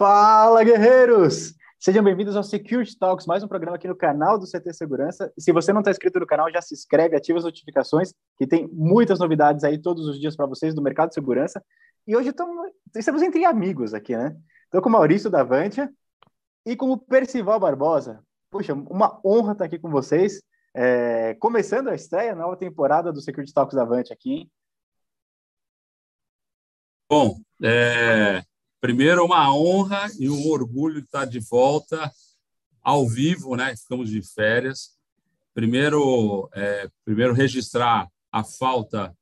Fala, guerreiros! Sejam bem-vindos ao Security Talks, mais um programa aqui no canal do CT Segurança. E se você não está inscrito no canal, já se inscreve, ativa as notificações, que tem muitas novidades aí todos os dias para vocês do mercado de segurança. E hoje estamos, entre amigos aqui, né? Estou com o Maurício Davantia e com o Percival Barbosa. Puxa, uma honra estar aqui com vocês. É, começando a estreia, nova temporada do Security Talks Davante aqui. Bom, é, Primeiro, uma honra e um orgulho estar de volta ao vivo, né? Ficamos de férias. Primeiro, é, primeiro registrar a falta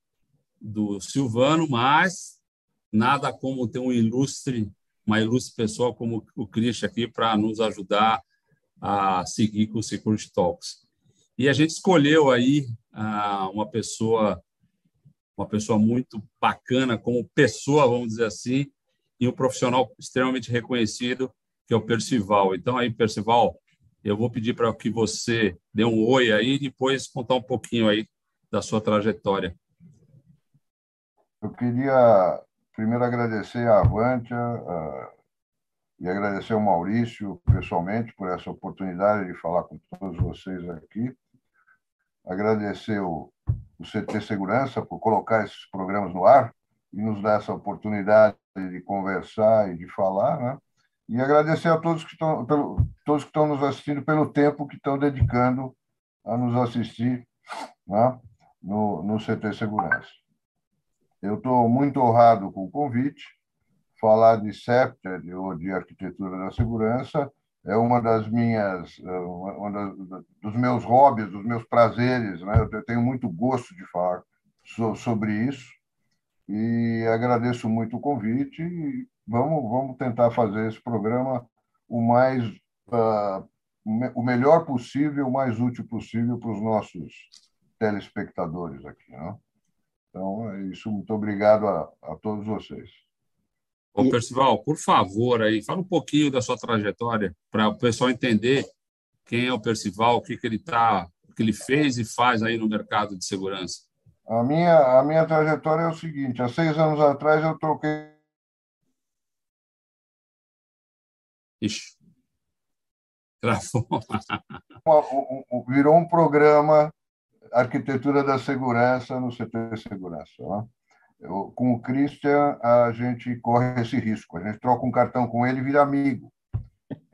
do Silvano, mas nada como ter um ilustre, uma ilustre pessoa como o Christian aqui para nos ajudar a seguir com o Security Talks. E a gente escolheu aí ah, uma pessoa, uma pessoa muito bacana como pessoa, vamos dizer assim, e um profissional extremamente reconhecido, que é o Percival. Então, aí, Percival, eu vou pedir para que você dê um oi aí e depois contar um pouquinho aí da sua trajetória. Eu queria primeiro agradecer a Avantia uh, e agradecer ao Maurício pessoalmente por essa oportunidade de falar com todos vocês aqui. Agradecer o, o CT Segurança por colocar esses programas no ar e nos dar essa oportunidade de conversar e de falar, né? E agradecer a todos que estão, pelo, todos que estão nos assistindo pelo tempo que estão dedicando a nos assistir né? no, no CT Segurança. Eu estou muito honrado com o convite. Falar de CEPTED ou de arquitetura da segurança é uma das minhas, uma das, dos meus hobbies, dos meus prazeres. Né? Eu tenho muito gosto de falar sobre isso e agradeço muito o convite e vamos, vamos tentar fazer esse programa o mais uh, o melhor possível, o mais útil possível para os nossos telespectadores aqui. Né? Então, é isso. Muito obrigado a, a todos vocês. Ô, Percival, por favor, aí, fala um pouquinho da sua trajetória para o pessoal entender quem é o Percival, o que, que ele tá, o que ele fez e faz aí no mercado de segurança. A minha, a minha trajetória é o seguinte: há seis anos atrás eu troquei. Ixi. Travou. Virou um programa Arquitetura da Segurança no CT Segurança. Né? Eu, com o Christian, a gente corre esse risco. A gente troca um cartão com ele e vira amigo.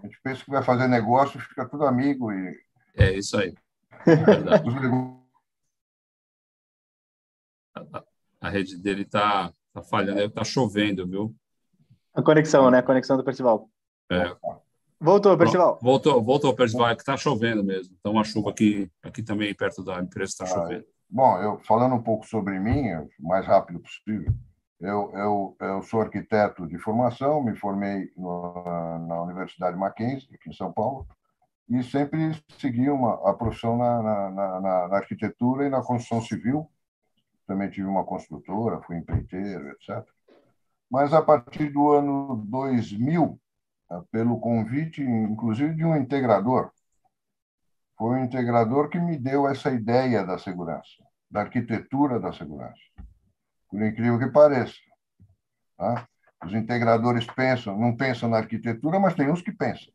A gente pensa que vai fazer negócio, fica tudo amigo. E... É isso aí. É a rede dele está tá falhando, está chovendo, viu? A conexão, né? A conexão do Percival. É. Voltou, Percival. Voltou, voltou, Percival. É que está chovendo mesmo. Então, a chuva aqui, aqui também, perto da empresa, está ah, chovendo. Bom, eu falando um pouco sobre mim, o mais rápido possível. Eu, eu, eu sou arquiteto de formação, me formei na, na Universidade Mackenzie, aqui em São Paulo, e sempre segui uma, a profissão na, na, na, na arquitetura e na construção civil, também tive uma construtora, fui empreiteiro, etc. Mas a partir do ano 2000, eh, pelo convite, inclusive, de um integrador, foi um integrador que me deu essa ideia da segurança, da arquitetura da segurança. Por incrível que pareça. Tá? Os integradores pensam, não pensam na arquitetura, mas tem uns que pensam.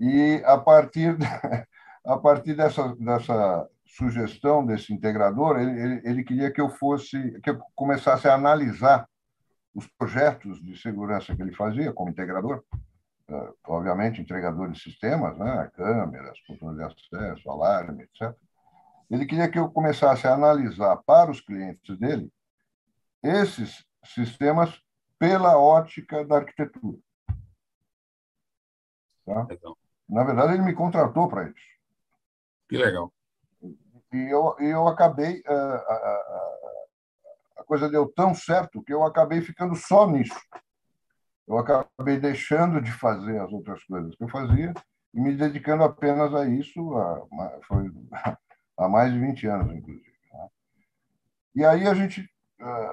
E a partir, a partir dessa, dessa sugestão desse integrador, ele, ele, ele, queria que eu fosse, que eu começasse a analisar os projetos de segurança que ele fazia como integrador, uh, obviamente integrador de sistemas, né, câmeras, controle de acesso, alarme, etc. Ele queria que eu começasse a analisar para os clientes dele esses sistemas pela ótica da arquitetura. Tá? Na verdade, ele me contratou para isso. Que legal. E eu, eu acabei. A, a, a coisa deu tão certo que eu acabei ficando só nisso. Eu acabei deixando de fazer as outras coisas que eu fazia e me dedicando apenas a isso há, foi, há mais de 20 anos, inclusive. Né? E aí a gente,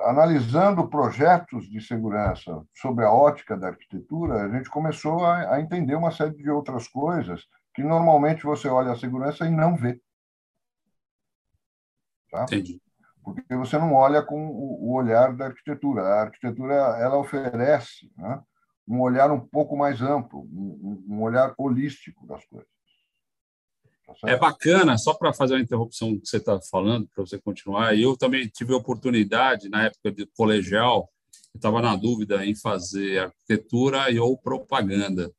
analisando projetos de segurança sobre a ótica da arquitetura, a gente começou a, a entender uma série de outras coisas que normalmente você olha a segurança e não vê. Tá? Entendi. Porque você não olha com o olhar da arquitetura. A arquitetura ela oferece né, um olhar um pouco mais amplo, um, um olhar holístico das coisas. Tá é bacana, só para fazer uma interrupção que você está falando, para você continuar. Eu também tive a oportunidade, na época de colegial, eu estava na dúvida em fazer arquitetura e ou propaganda.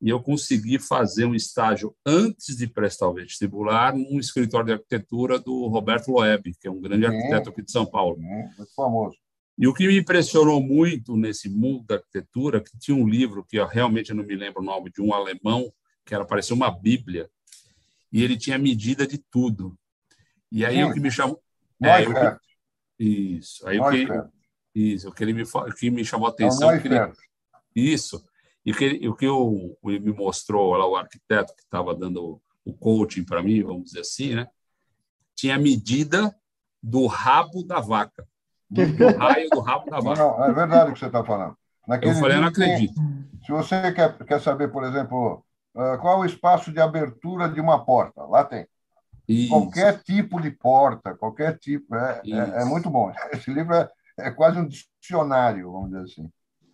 E eu consegui fazer um estágio antes de prestar o vestibular num escritório de arquitetura do Roberto Loeb, que é um grande arquiteto aqui de São Paulo. muito famoso. E o que me impressionou muito nesse mundo da arquitetura, que tinha um livro que eu realmente não me lembro o nome de um alemão, que era parecia uma bíblia, e ele tinha medida de tudo. E aí Sim. o que me chamou é, eu, isso, aí o que isso, o que ele me o que me chamou a atenção, é ele, isso. E o que, o que eu, ele me mostrou lá o arquiteto que estava dando o coaching para mim, vamos dizer assim, né? Tinha medida do rabo da vaca do raio do rabo da vaca. Não, é verdade o que você está falando. Naquele eu falei, eu não acredito. Se você quer, quer saber, por exemplo, ah, qual é o espaço de abertura de uma porta, lá tem. Isso. Qualquer tipo de porta, qualquer tipo. É, é, é, muito bom. Esse livro é, é quase um dicionário, vamos dizer assim.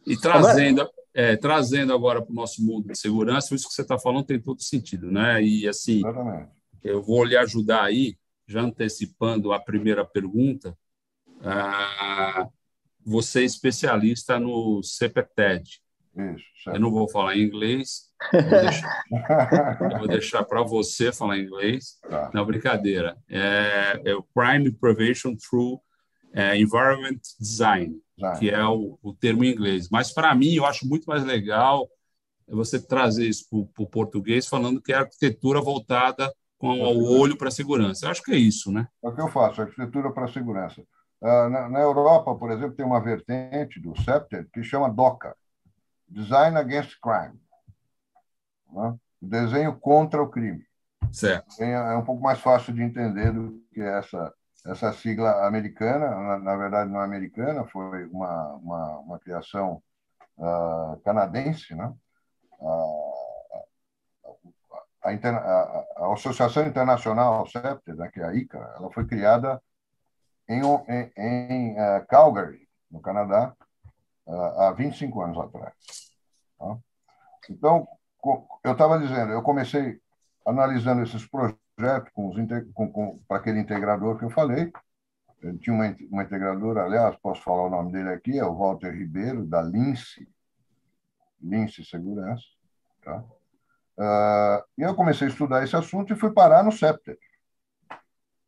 E trazendo, é, trazendo agora para o nosso mundo de segurança, isso que você está falando tem todo sentido, né? E assim, Exatamente. eu vou lhe ajudar aí, já antecipando a primeira pergunta, ah, você é especialista no CPTED. Isso, eu não vou falar em inglês, vou deixar, deixar para você falar inglês. Tá. Não, brincadeira. É, é, o Crime Prevention Through é, Environment Design, que é o, o, termo em inglês. Mas, para mim, eu acho muito mais legal você trazer isso para o português, falando que é arquitetura voltada com o olho para a segurança. Eu acho que é isso, né? É o que eu faço, arquitetura para a segurança. Ah, na, na, Europa, por exemplo, tem uma vertente do CEPTED que chama DOCA, Design Against Crime. Né? Desenho contra o crime. Certo. É, é um pouco mais fácil de entender do que essa, essa sigla americana. Na, na verdade, não é americana, foi uma, uma, uma criação uh, canadense. Né? Uh, a, a, a, Associação Internacional CEPTED, né, que é a ICA, ela foi criada em, em, em uh, Calgary, no Canadá, uh, há 25 anos atrás. Tá? Então, eu estava dizendo, eu comecei analisando esses projetos com, com, com para aquele integrador que eu falei. Eu tinha uma, uma integradora, aliás, posso falar o nome dele aqui, é o Walter Ribeiro, da Lince, Lince Segurança. Tá? Uh, e eu comecei a estudar esse assunto e fui parar no CEPTER.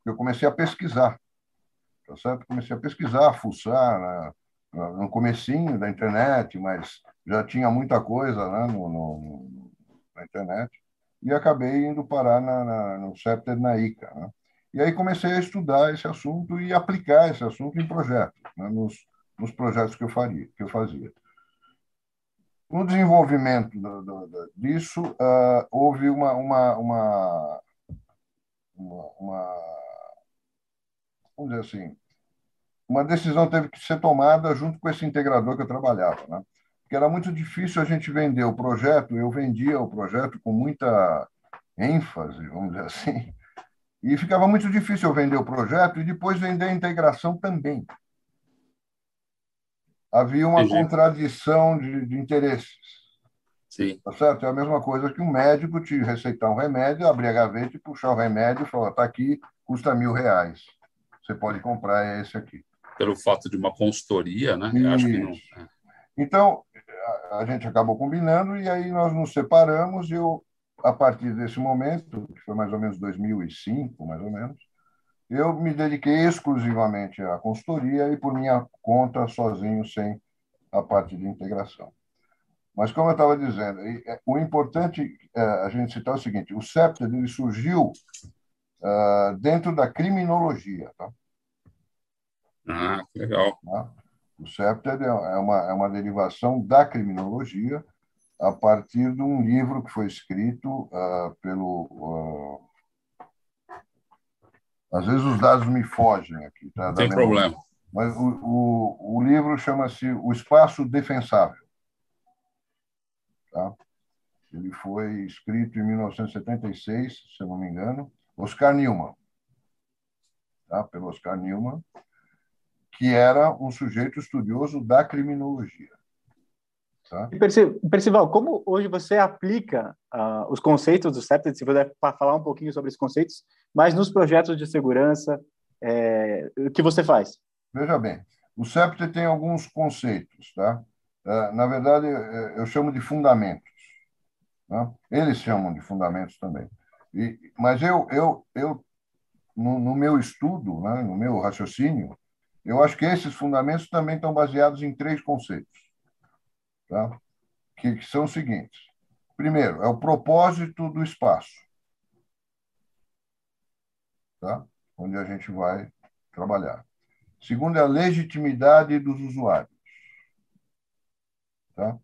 Eu comecei a pesquisar tá certo? Comecei a pesquisar, a fuçar né? no comecinho da internet, mas já tinha muita coisa né? no, no, na internet e acabei indo parar na, na, no CEPTER na ICA. Né? E aí comecei a estudar esse assunto e aplicar esse assunto em projetos, né? nos, nos projetos que eu faria, que eu fazia. No desenvolvimento do, do, disso, uh, houve uma, uma, uma, uma vamos dizer assim, uma decisão teve que ser tomada junto com esse integrador que eu trabalhava, né? Porque era muito difícil a gente vender o projeto, eu vendia o projeto com muita ênfase, vamos dizer assim, e ficava muito difícil eu vender o projeto e depois vender a integração também. Havia uma contradição de, de interesses. Sim. Tá certo? É a mesma coisa que um médico te receitar um remédio, abrir a gaveta e puxar o remédio e falar: está aqui, custa mil reais você pode comprar é esse aqui. Pelo fato de uma consultoria, né? Acho que não. É. Então, a gente acabou combinando e aí nós nos separamos e eu, a partir desse momento, que foi mais ou menos 2005, mais ou menos, eu me dediquei exclusivamente à consultoria e por minha conta, sozinho, sem a parte de integração. Mas, como eu estava dizendo, é, o importante é a gente citar é o seguinte: o CEPTED ele surgiu uh, dentro da criminologia. Tá? Ah, legal. Tá? O CEPTED é, é uma, é uma derivação da criminologia a partir de um livro que foi escrito uh, pelo. Uh, às vezes os dados me fogem aqui. Tá? Não tem problema. Mas o, o, o livro chama-se O Espaço Defensável. Tá? Ele foi escrito em 1976, se não me engano, Oscar Newman, tá? pelo Oscar Newman, que era um sujeito estudioso da criminologia. Tá? Percival, como hoje você aplica uh, os conceitos do CEPTED, se puder falar um pouquinho sobre esses conceitos, mas nos projetos de segurança, é, o que você faz? Veja bem, o CEPTED tem alguns conceitos, tá? Uh, na verdade, eu chamo de fundamentos. Tá? Eles chamam de fundamentos também. E, mas eu, eu, eu no, no meu estudo, né, no meu raciocínio, eu acho que esses fundamentos também estão baseados em três conceitos tá? que, que são os seguintes. Primeiro, é o propósito do espaço, tá? onde a gente vai trabalhar. Segundo, é a legitimidade dos usuários. Tá?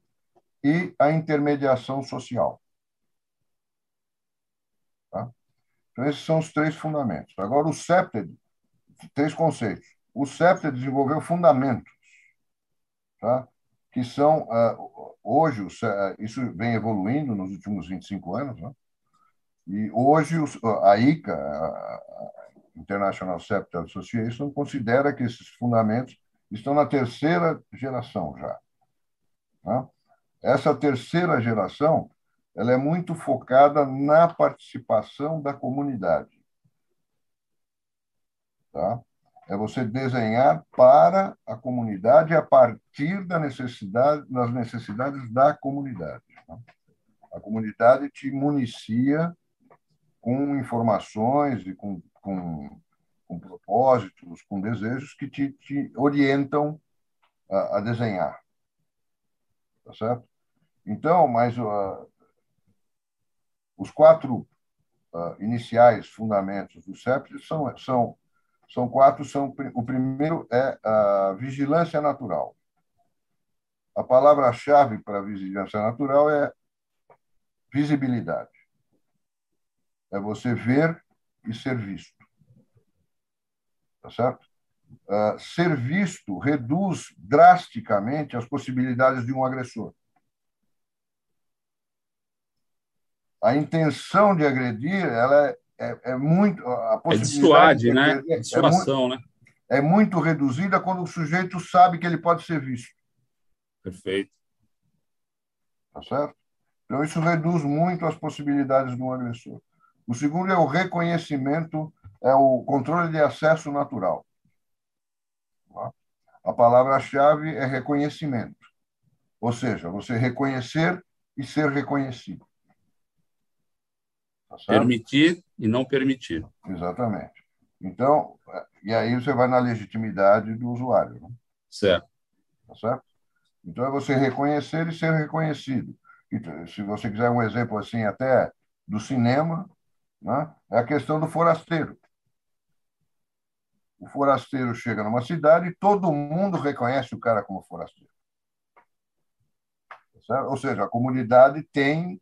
E a intermediação social. Tá? Então, esses são os três fundamentos. Agora, o CEPTED, três conceitos. O CEPTED desenvolveu fundamentos. Tá? que são, ah, hoje, ah, isso vem evoluindo nos últimos 25 anos, né? e hoje a ICA, a International Septal Association, considera que esses fundamentos estão na terceira geração já. Né? Essa terceira geração ela é muito focada na participação da comunidade. Tá? É você desenhar para a comunidade a partir da necessidade, das necessidades da comunidade. Né? A comunidade te municia com informações e com, com, com propósitos, com desejos que te, te orientam a, a, desenhar. Tá certo? Então, mas uh, os quatro uh, iniciais fundamentos do CEP são, são são quatro. São, o primeiro é a vigilância natural. A palavra-chave para a vigilância natural é visibilidade. É você ver e ser visto. Tá certo? Uh, ser visto reduz drasticamente as possibilidades de um agressor. A intenção de agredir ela é é, é muito. A é dissuade, né? É, Dissuação, é, né? É muito reduzida quando o sujeito sabe que ele pode ser visto. Perfeito. Tá certo? Então, isso reduz muito as possibilidades de um agressor. O segundo é o reconhecimento, é o controle de acesso natural. Tá? A palavra-chave é reconhecimento. Ou seja, você reconhecer e ser reconhecido. Tá permitir e não permitir. Exatamente. Então, e aí você vai na legitimidade do usuário. Né? Certo. Tá certo? Então, é você reconhecer e ser reconhecido. E, se você quiser um exemplo assim, até do cinema, né? é a questão do forasteiro. O forasteiro chega numa cidade e todo mundo reconhece o cara como forasteiro. Tá Ou seja, a comunidade tem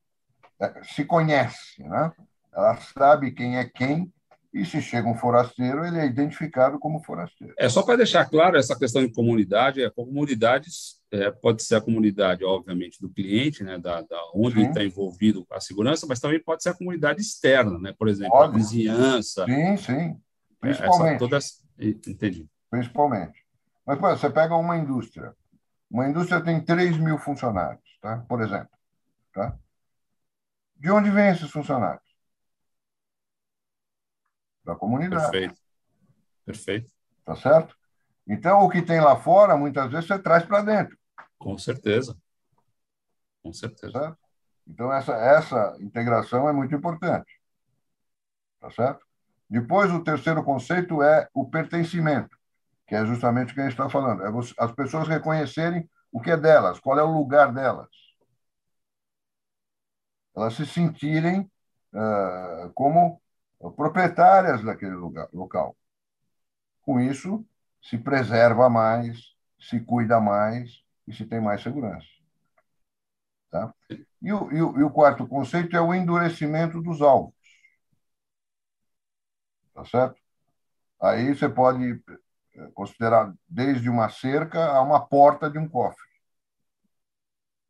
se conhece, né? ela sabe quem é quem, e se chega um forasteiro, ele é identificado como forasteiro. É só para deixar claro essa questão de comunidade, a comunidade é, pode ser a comunidade, obviamente, do cliente, né, da, da onde está envolvido com a segurança, mas também pode ser a comunidade externa, né, por exemplo, pode. a vizinhança. Sim, sim, principalmente. Essa, todas... Entendi. Principalmente. Mas, pô, você pega uma indústria, uma indústria tem 3 mil funcionários, tá? por exemplo. Tá? De onde vêm esses funcionários? Da comunidade. Perfeito. Perfeito. Tá certo? Então, o que tem lá fora, muitas vezes, você traz para dentro. Com certeza. Com certeza. Tá então, essa, essa integração é muito importante. Tá certo? Depois, o terceiro conceito é o pertencimento, que é justamente o que a gente está falando. É as pessoas reconhecerem o que é delas, qual é o lugar delas elas se sentirem uh, como proprietárias daquele lugar, local. Com isso, se preserva mais, se cuida mais e se tem mais segurança. Tá? E, o, e, o, e o quarto conceito é o endurecimento dos alvos. Tá certo? Aí você pode eh, considerar desde uma cerca a uma porta de um cofre.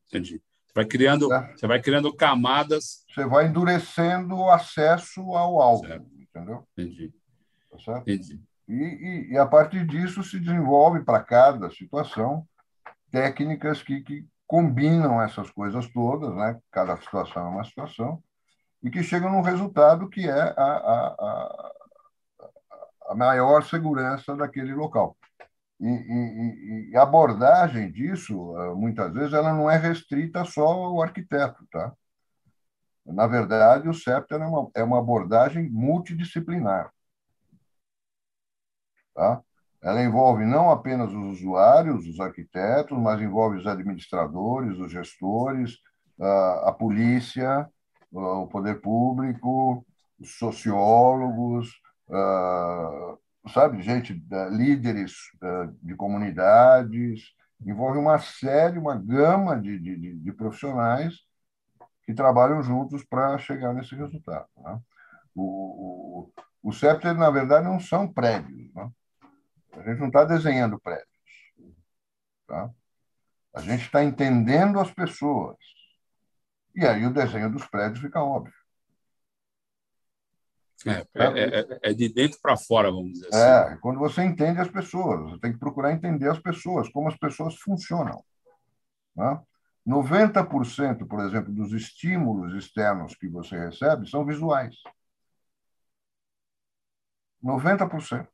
Entendi. Você vai criando, né? você vai criando camadas. Você vai endurecendo o acesso ao alvo, certo. entendeu? Entendi. Tá certo? Entendi. E, e, e, a partir disso se desenvolve para cada situação técnicas que, que combinam essas coisas todas, né? cada situação é uma situação, e que chegam num resultado que é a, a, a, a maior segurança daquele local. E, e, e, a abordagem disso, eh, muitas vezes, ela não é restrita só ao arquiteto. Tá? Na verdade, o CEPT é uma, é uma abordagem multidisciplinar. Tá? Ela envolve não apenas os usuários, os arquitetos, mas envolve os administradores, os gestores, a polícia, o poder público, os sociólogos, sabe, gente, líderes de comunidades, envolve uma série, uma gama de, de, de profissionais que trabalham juntos para chegar nesse resultado. Né? O, o, o CEPTER, na verdade, não são prédios. Né? A gente não está desenhando prédios. Tá? A gente está entendendo as pessoas. E aí o desenho dos prédios fica óbvio. É, é, é, é de dentro para fora, vamos dizer assim. É, quando você entende as pessoas, você tem que procurar entender as pessoas, como as pessoas funcionam. Né? 90%, por exemplo, dos estímulos externos que você recebe são visuais. 90%.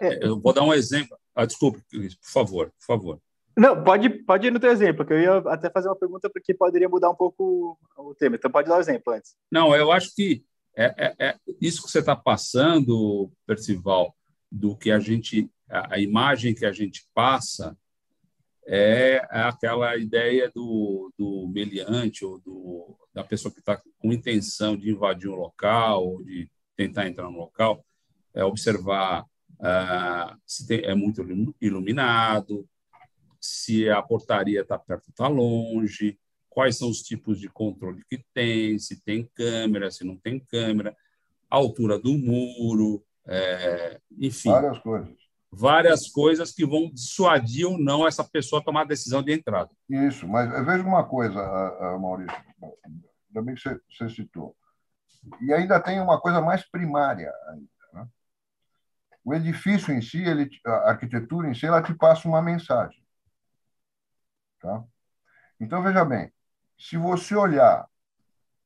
É, eu vou dar um exemplo. Ah, desculpe, por favor, por favor. Não, pode, pode ir no teu exemplo, que eu ia até fazer uma pergunta porque poderia mudar um pouco o tema. Então, pode dar o um exemplo antes. Não, eu acho que é, é, é isso que você está passando, Percival, do que a gente, a, a, imagem que a gente passa é aquela ideia do, do meliante ou do, da pessoa que está com intenção de invadir um local ou de tentar entrar no local, é observar ah, se tem, é muito iluminado, se a portaria está perto ou está longe, quais são os tipos de controle que tem, se tem câmera, se não tem câmera, a altura do muro, é, enfim. Várias coisas. Várias coisas que vão dissuadir ou não essa pessoa a tomar a decisão de entrada. Isso, mas veja uma coisa, Maurício, bem que você, você citou. E ainda tem uma coisa mais primária ainda. O edifício em si, ele, a arquitetura em si, ela te passa uma mensagem. Tá? Então, veja bem, se você olhar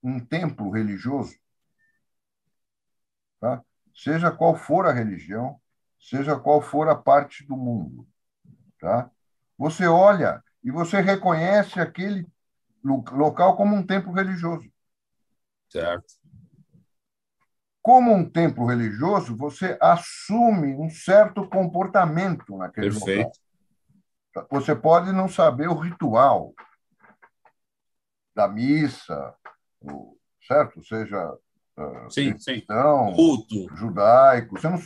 um templo religioso, tá? seja qual for a religião, seja qual for a parte do mundo, tá? você olha e você reconhece aquele local como um templo religioso. Certo como um templo religioso, você assume um certo comportamento naquele Perfeito. local. Você pode não saber o ritual da missa, certo? Seja sim, cristão, sim. culto. judaico. Você, não,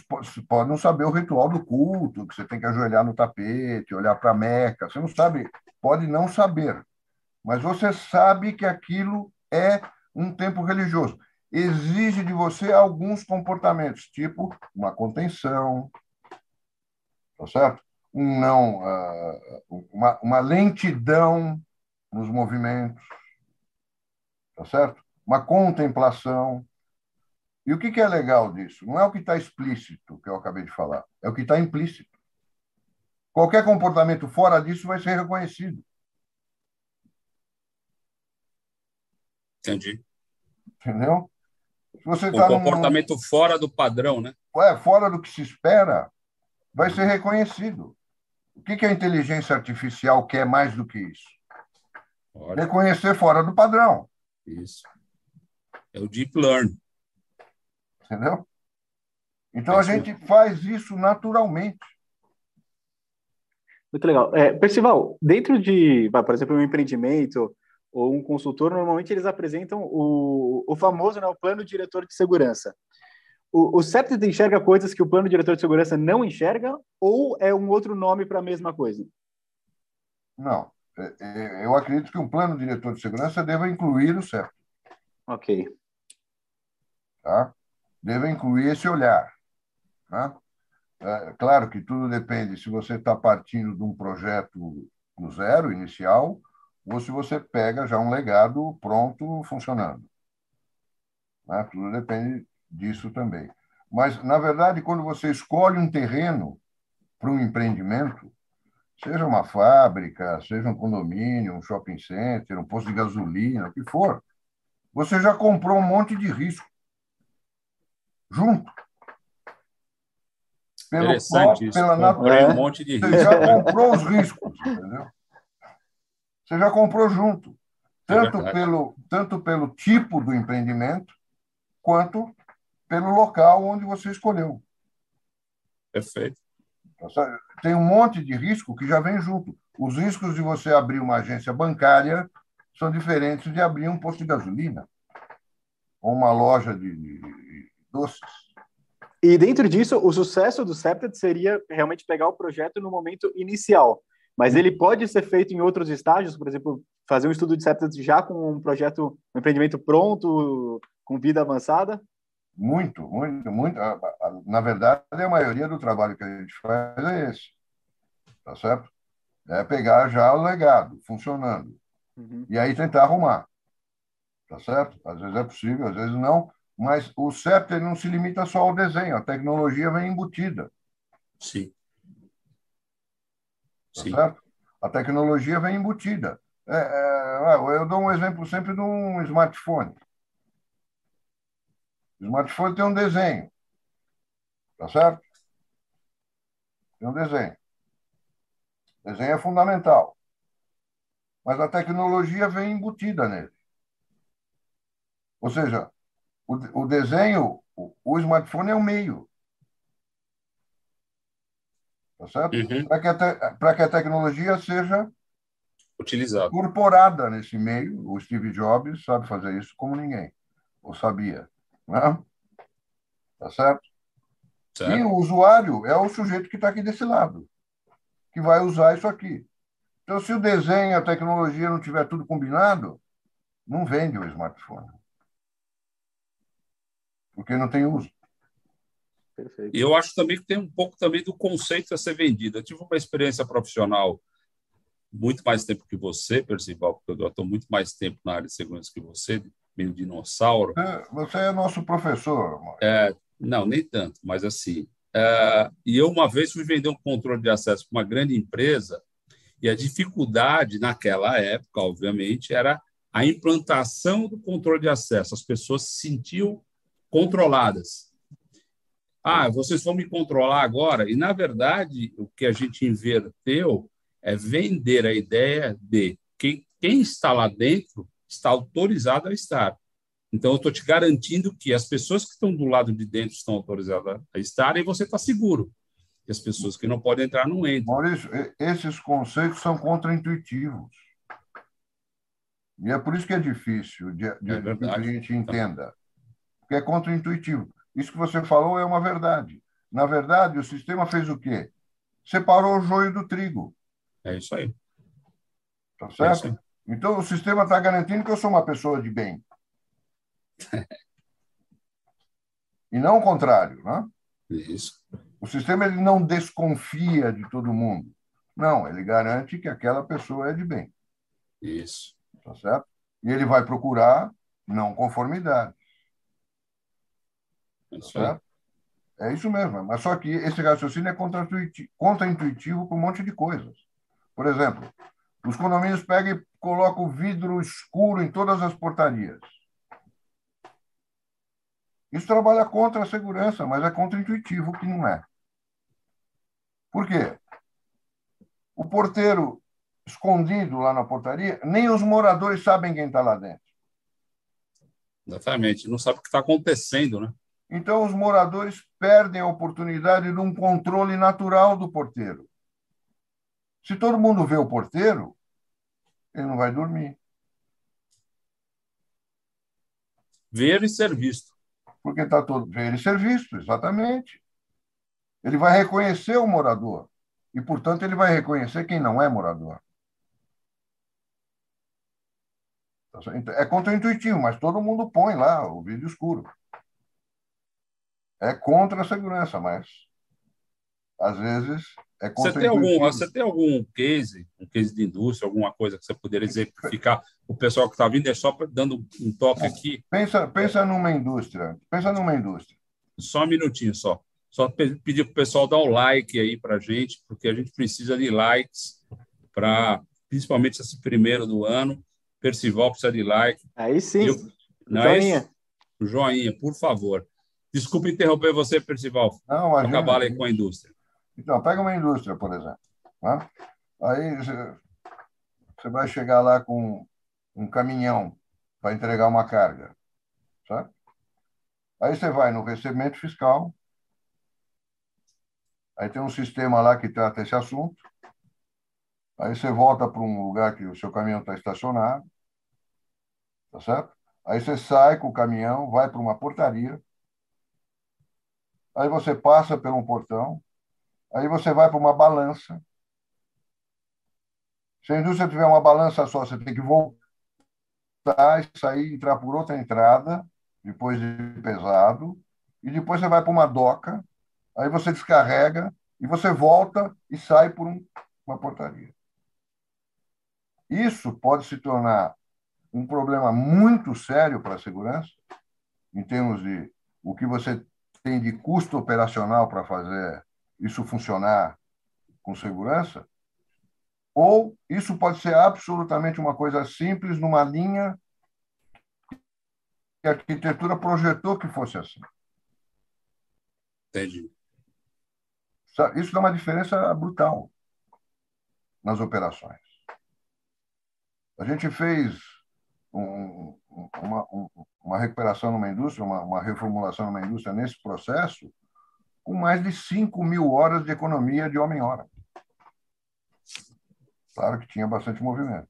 pode não saber o ritual do culto, que você tem que ajoelhar no tapete, olhar para a Meca. Você não sabe, pode não saber, mas você sabe que aquilo é um templo religioso exige de você alguns comportamentos, tipo uma contenção, tá certo? Um não, ah, uma, uma lentidão nos movimentos, tá certo? Uma contemplação. E o que, que é legal disso? Não é o que está explícito, que eu acabei de falar, é o que está implícito. Qualquer comportamento fora disso vai ser reconhecido. Entendi. Entendeu? Você um tá comportamento num... fora do padrão, né? É, fora do que se espera, vai ser reconhecido. O que, que a inteligência artificial quer mais do que isso? Olha. Reconhecer fora do padrão. Isso. É o deep learn. Entendeu? Então é a gente faz isso naturalmente. Muito legal. É, Percival, dentro de, por exemplo, um empreendimento, ou um consultor, normalmente eles apresentam o, o famoso né, o plano diretor de segurança. O, o CEPTED enxerga coisas que o plano diretor de segurança não enxerga ou é um outro nome para a mesma coisa? Não. É, é, eu acredito que um plano diretor de segurança deva incluir o CEPTED. Ok. Tá? Deve incluir esse olhar. Tá? É, claro que tudo depende se você está partindo de um projeto do zero, inicial, ou se você pega já um legado pronto, funcionando. Né? Tudo depende disso também. Mas, na verdade, quando você escolhe um terreno para um empreendimento, seja uma fábrica, seja um condomínio, um shopping center, um posto de gasolina, o que for, você já comprou um monte de risco junto. Pelo. Pela natureza. Um monte de risco. Você já comprou os riscos, entendeu? Você já comprou junto. É tanto, é pelo, tanto pelo tipo do empreendimento, quanto pelo local onde você escolheu. Perfeito. Tem um monte de risco que já vem junto. Os riscos de você abrir uma agência bancária são diferentes de abrir um posto de gasolina ou uma loja de, de doces. E dentro disso, o sucesso do Septet seria realmente pegar o projeto no momento inicial. Mas ele pode ser feito em outros estágios, por exemplo, fazer um estudo de Septet já com um projeto, um empreendimento pronto, com vida avançada? Muito, muito, muito. Na verdade, a maioria do trabalho que a gente faz é esse. Tá certo? É pegar já o legado funcionando. Uhum. E aí tentar arrumar. Tá certo? Às vezes é possível, às vezes não. Mas o CEP não se limita só ao desenho, a tecnologia vem embutida. Sim. Tá Sim. certo? A tecnologia vem embutida. É, é, eu dou um exemplo sempre de um smartphone. O smartphone tem um desenho. Tá certo? Tem um desenho. O desenho é fundamental. Mas a tecnologia vem embutida nele. Ou seja, o, o desenho, o, o smartphone é o meio. Tá certo? Uhum. Para que, que a tecnologia seja utilizada, incorporada nesse meio. O Steve Jobs sabe fazer isso como ninguém, ou sabia. Né? Tá certo? certo? E o usuário é o sujeito que está aqui desse lado, que vai usar isso aqui. Então, se o desenho e a tecnologia não tiver tudo combinado, não vende o smartphone. Porque não tem uso. Perfeito. E eu acho também que tem um pouco também do conceito a ser vendido. Eu tive uma experiência profissional muito mais tempo que você, Percival, porque eu estou muito mais tempo na área de segurança que você, meio dinossauro. Você é nosso professor. É, não, nem tanto, mas assim. É, e eu, uma vez, fui vender um controle de acesso para uma grande empresa, e a dificuldade naquela época, obviamente, era a implantação do controle de acesso. As pessoas se sentiam controladas. Ah, vocês vão me controlar agora? E, na verdade, o que a gente inverteu é vender a ideia de que quem está lá dentro está autorizado a estar. Então, eu estou te garantindo que as pessoas que estão do lado de dentro estão autorizadas a estar e você está seguro. E as pessoas que não podem entrar não entram. Maurício, esses conceitos são contraintuitivos. E é por isso que é difícil de, de, é que a gente entenda. Porque é contraintuitivo. Isso que você falou é uma verdade. Na verdade, o sistema fez o quê? Separou o joio do trigo. É isso aí. Tá certo? É então, o sistema está garantindo que eu sou uma pessoa de bem. e não o contrário, né? Isso. O sistema ele não desconfia de todo mundo. Não, ele garante que aquela pessoa é de bem. Isso. Tá certo? E ele vai procurar não conformidade. É isso, tá é isso mesmo. Mas só que esse raciocínio é contra-intuitivo para um monte de coisas. Por exemplo, os condomínios pegam e colocam vidro escuro em todas as portarias. Isso trabalha contra a segurança, mas é contra-intuitivo que não é. Por quê? O porteiro escondido lá na portaria, nem os moradores sabem quem está lá dentro. Exatamente, não sabe o que está acontecendo, né? Então, os moradores perdem a oportunidade de um controle natural do porteiro. Se todo mundo vê o porteiro, ele não vai dormir. Ver e ser visto. Porque está todo. Ver e ser visto, exatamente. Ele vai reconhecer o morador. E, portanto, ele vai reconhecer quem não é morador. É contraintuitivo, mas todo mundo põe lá o vídeo escuro. É contra a segurança, mas às vezes é você tem algum Você tem algum case, um case de indústria, alguma coisa que você poderia exemplificar? O pessoal que está vindo é só dando um toque aqui. Pensa, pensa numa indústria. Pensa numa indústria. Só um minutinho só. Só pedir para o pessoal dar um like aí para a gente, porque a gente precisa de likes para, principalmente esse primeiro do ano. Percival precisa de like. Aí sim. Eu, não é joinha. É joinha, por favor. Desculpe interromper você, Percival. Não, acabar aí com a indústria. Então, pega uma indústria, por exemplo. Né? Aí você vai chegar lá com um caminhão para entregar uma carga. Sabe? Aí você vai no recebimento fiscal, aí tem um sistema lá que trata esse assunto, aí você volta para um lugar que o seu caminhão está estacionado, tá certo? Aí você sai com o caminhão, vai para uma portaria, aí você passa por um portão, aí você vai para uma balança. Se a indústria tiver uma balança só, você tem que voltar e sair, entrar por outra entrada, depois de pesado, e depois você vai para uma doca, aí você descarrega e você volta e sai por um, uma portaria. Isso pode se tornar um problema muito sério para a segurança, em termos de o que você tem de custo operacional para fazer isso funcionar com segurança, ou isso pode ser absolutamente uma coisa simples numa linha que a arquitetura projetou que fosse assim. Entendi. Isso dá uma diferença brutal nas operações. A gente fez um, uma, uma, recuperação numa indústria, uma, uma, reformulação numa indústria nesse processo, com mais de 5 mil horas de economia de homem-hora. Claro que tinha bastante movimento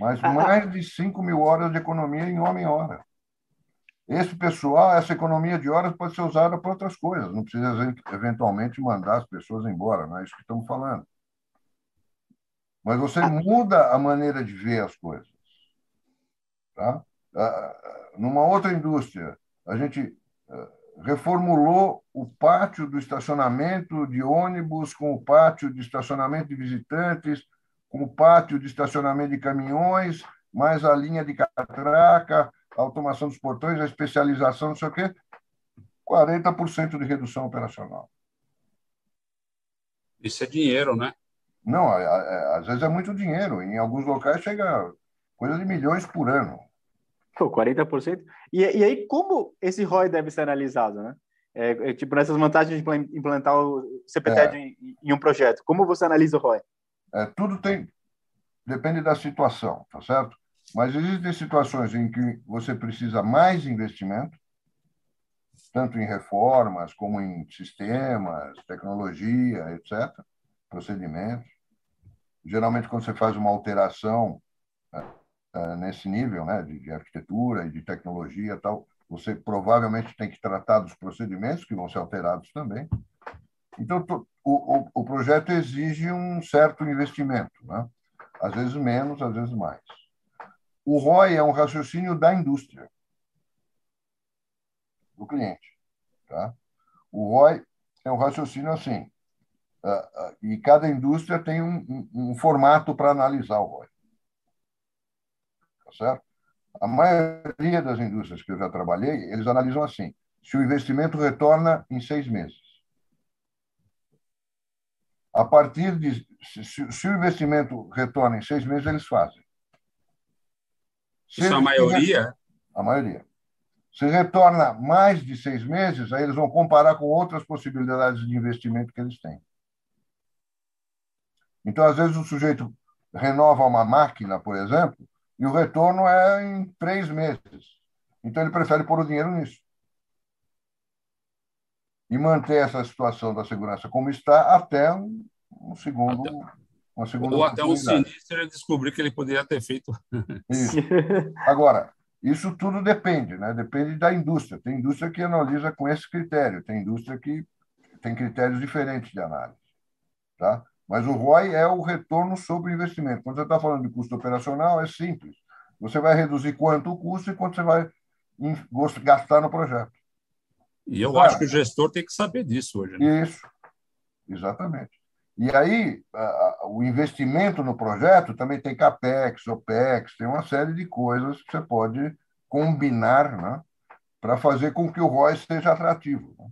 mas ah, ah. mais de 5 mil horas de economia em homem-hora. Esse pessoal, essa economia de horas pode ser usada para outras coisas, não precisa eventualmente mandar as pessoas embora, não é isso que estamos falando. Mas você ah. muda a maneira de ver as coisas. Tá? Numa outra indústria, a gente reformulou o pátio do estacionamento de ônibus com o pátio de estacionamento de visitantes, com o pátio de estacionamento de caminhões, mais a linha de catraca, a automação dos portões, a especialização, não sei o quê, 40% de redução operacional. Isso é dinheiro, né? Não, às vezes é muito dinheiro. Em alguns locais chega coisa de milhões por ano. Pô, 40%. E, e aí, como esse ROI deve ser analisado, né? É, é, tipo, nessas vantagens de implantar o CPTED é. em, em, um projeto, como você analisa o ROI? É, tudo tem depende da situação, tá certo? Mas existem situações em que você precisa mais investimento, tanto em reformas como em sistemas, tecnologia, etc., procedimentos. Geralmente, quando você faz uma alteração é, nesse nível, né, de, de arquitetura e de tecnologia, tal, você provavelmente tem que tratar dos procedimentos que vão ser alterados também. Então, o, o, o projeto exige um certo investimento, né? às vezes menos, às vezes mais. O ROI é um raciocínio da indústria, do cliente. Tá? O ROI é um raciocínio assim, uh, uh, e cada indústria tem um, um, um formato para analisar o ROI. Tá certo? A maioria das indústrias que eu já trabalhei, eles analisam assim: se o investimento retorna em seis meses. A partir de. Se, se o investimento retorna em seis meses, eles fazem. Se Isso é a maioria? A maioria. Se retorna mais de seis meses, aí eles vão comparar com outras possibilidades de investimento que eles têm. Então, às vezes, o sujeito renova uma máquina, por exemplo, e o retorno é em três meses. Então, ele prefere pôr o dinheiro nisso e manter essa situação da segurança como está até um, um segundo. Uma segunda Ou até um sinistro ele descobrir que ele poderia ter feito. Isso. Agora, isso tudo depende, né? depende da indústria. Tem indústria que analisa com esse critério, tem indústria que tem critérios diferentes de análise. Tá? Mas o ROI é o retorno sobre o investimento. Quando você está falando de custo operacional, é simples. Você vai reduzir quanto o custo e quanto você vai gastar no projeto. E eu acho que o gestor tem que saber disso hoje. Né? Isso, exatamente. E aí, o investimento no projeto também tem CAPEX, OPEX, tem uma série de coisas que você pode combinar né, para fazer com que o ROI seja atrativo. Né?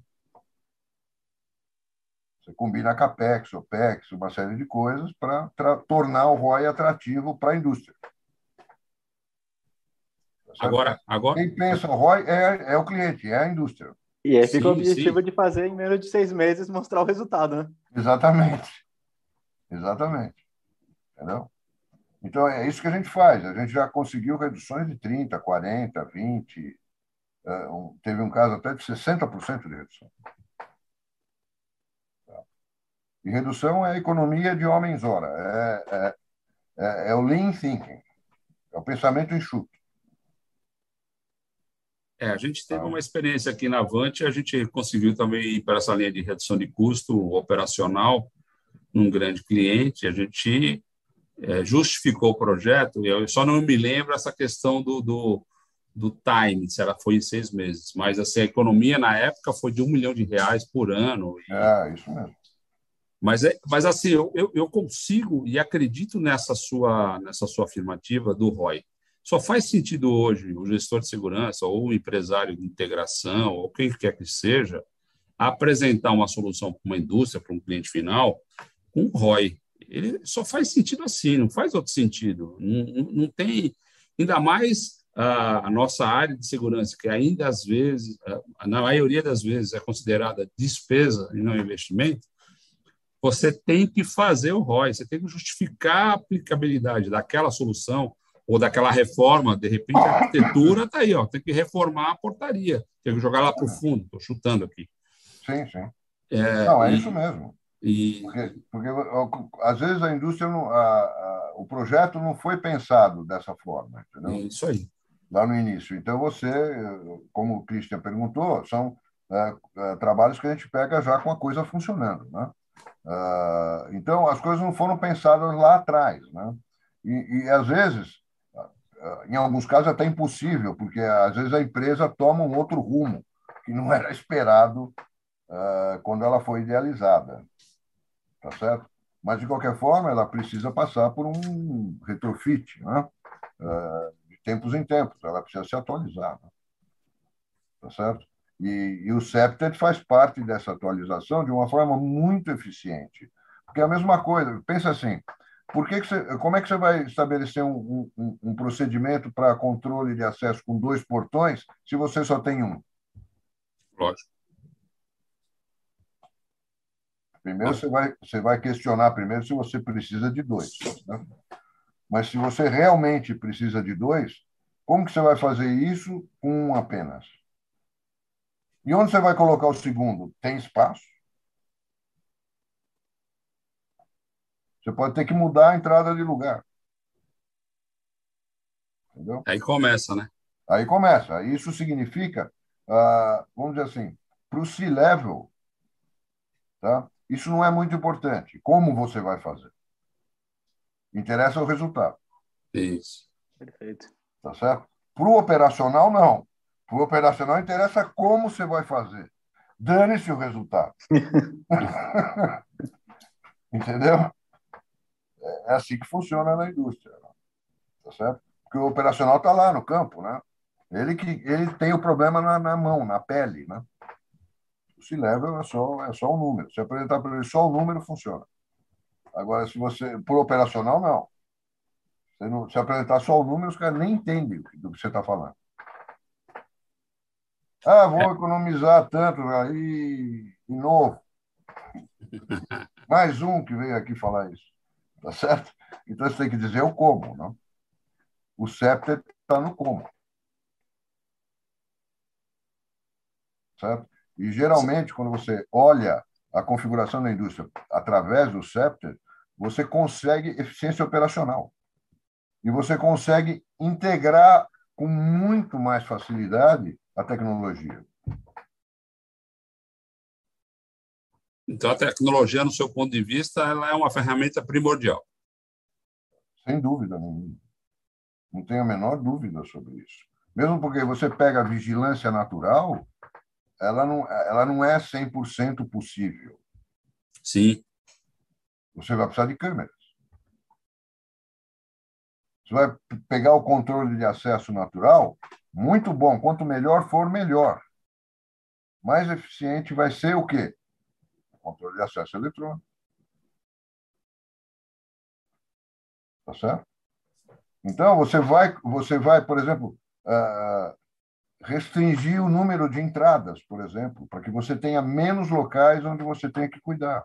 Você combina CAPEX, OPEX, uma série de coisas para tornar o ROI atrativo para a indústria. Tá agora, agora... Quem pensa o ROI é, é o cliente, é a indústria. E fica sim, o objetivo sim. de fazer em menos de seis meses mostrar o resultado, né? Exatamente. Exatamente. Entendeu? Então, é isso que a gente faz. A gente já conseguiu reduções de 30%, 40%, 20%. teve um caso até de 60% de redução. E redução é economia de homens-hora, é, é, é, é, o lean thinking, é o pensamento enxuto. É, a gente teve uma experiência aqui na Avante, a gente conseguiu também ir para essa linha de redução de custo operacional num grande cliente, a gente é, justificou o projeto, eu só não me lembro essa questão do, do, do time, se ela foi em seis meses, mas assim, a economia na época foi de um milhão de reais por ano. E... É, isso mesmo. Mas, é, mas assim, eu, eu consigo e acredito nessa sua, nessa sua afirmativa do ROI. Só faz sentido hoje o gestor de segurança ou o empresário de integração ou quem quer que seja apresentar uma solução para uma indústria, para um cliente final, com ROI. Ele só faz sentido assim, não faz outro sentido. Não, não tem, ainda mais a, nossa área de segurança, que ainda às vezes, na maioria das vezes, é considerada despesa e não investimento, você tem que fazer o ROI, você tem que justificar a aplicabilidade daquela solução ou daquela reforma. De repente, a arquitetura está aí, ó, tem que reformar a portaria, tem que jogar lá para o fundo. Estou chutando aqui. Sim, sim. É, não, é e, isso mesmo. E... Porque, porque, às vezes a indústria, não, a, a, o projeto não foi pensado dessa forma, entendeu? É isso aí. Lá no início. Então, você, como o Christian perguntou, são é, é, trabalhos que a gente pega já com a coisa funcionando, né? Uh, então, as coisas não foram pensadas lá atrás. Né? E, e às vezes, uh, em alguns casos, até impossível, porque às vezes a empresa toma um outro rumo que não era esperado uh, quando ela foi idealizada. Tá certo? Mas, de qualquer forma, ela precisa passar por um retrofit, né? de tempos em tempos. Ela precisa se atualizar. Né? Tá certo? E, e o Septet faz parte dessa atualização de uma forma muito eficiente. Porque é a mesma coisa, pensa assim, por que, que você, como é que você vai estabelecer um, um, um procedimento para controle de acesso com dois portões se você só tem um? Lógico. Primeiro você vai, você vai questionar primeiro se você precisa de dois. Né? Mas se você realmente precisa de dois, como que você vai fazer isso com um apenas? E onde você vai colocar o segundo? Tem espaço? Você pode ter que mudar a entrada de lugar. Entendeu? Aí começa, né? Aí começa. Isso significa, ah, vamos dizer assim, para o C-level, tá? isso não é muito importante. Como você vai fazer? Interessa o resultado. Isso. Perfeito. Tá certo? Para o operacional, não. O operacional interessa como você vai fazer. Dane-se o resultado. Entendeu? É assim que funciona na indústria. Né? Tá certo? Porque o operacional está lá no campo, né? Ele que ele tem o problema na, na mão, na pele, né? O C-level é só é só um número. Se apresentar para ele só o número funciona. Agora, se você por operacional não. Se, não, se apresentar só o número, os caras nem entendem do que você está falando. Ah, vou economizar tanto aí de novo. Mais um que veio aqui falar isso. Tá certo? Então você tem que dizer o como, não? O CEPTER está no como. Certo? E geralmente, quando você olha a configuração da indústria através do CEPTER, você consegue eficiência operacional. E você consegue integrar com muito mais facilidade a tecnologia. Então, a tecnologia, no seu ponto de vista, ela é uma ferramenta primordial. Sem dúvida nenhuma. Não tenho a menor dúvida sobre isso. Mesmo porque você pega a vigilância natural, ela não, ela não é 100% possível. Sim. Você vai precisar de câmeras. Você vai pegar o controle de acesso natural, muito bom. Quanto melhor for, melhor. Mais eficiente vai ser o quê? controle de acesso eletrônico. Tá certo? Então, você vai, você vai por exemplo, uh, restringir o número de entradas, por exemplo, para que você tenha menos locais onde você tem que cuidar.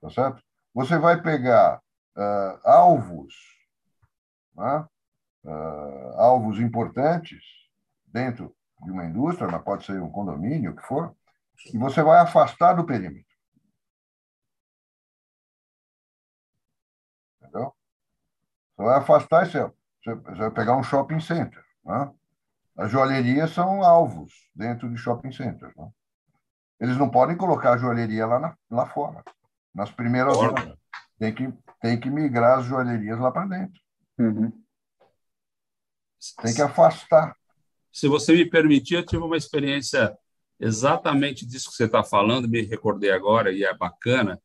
Tá certo? Você vai pegar uh, alvos, né? Uh, alvos importantes dentro de uma indústria, mas pode ser um condomínio, o que for, e você vai afastar do perímetro. Entendeu? Você vai afastar esse. Você vai pegar um shopping center. Né? As joalherias são alvos dentro de shopping centers. Né? Eles não podem colocar a joalheria lá, na, lá fora, nas primeiras horas. Tem que, tem que migrar as joalherias lá para dentro. Uhum. Tem que afastar. Se você me permitir, eu tive uma experiência exatamente disso que você está falando, me recordei agora, e é bacana.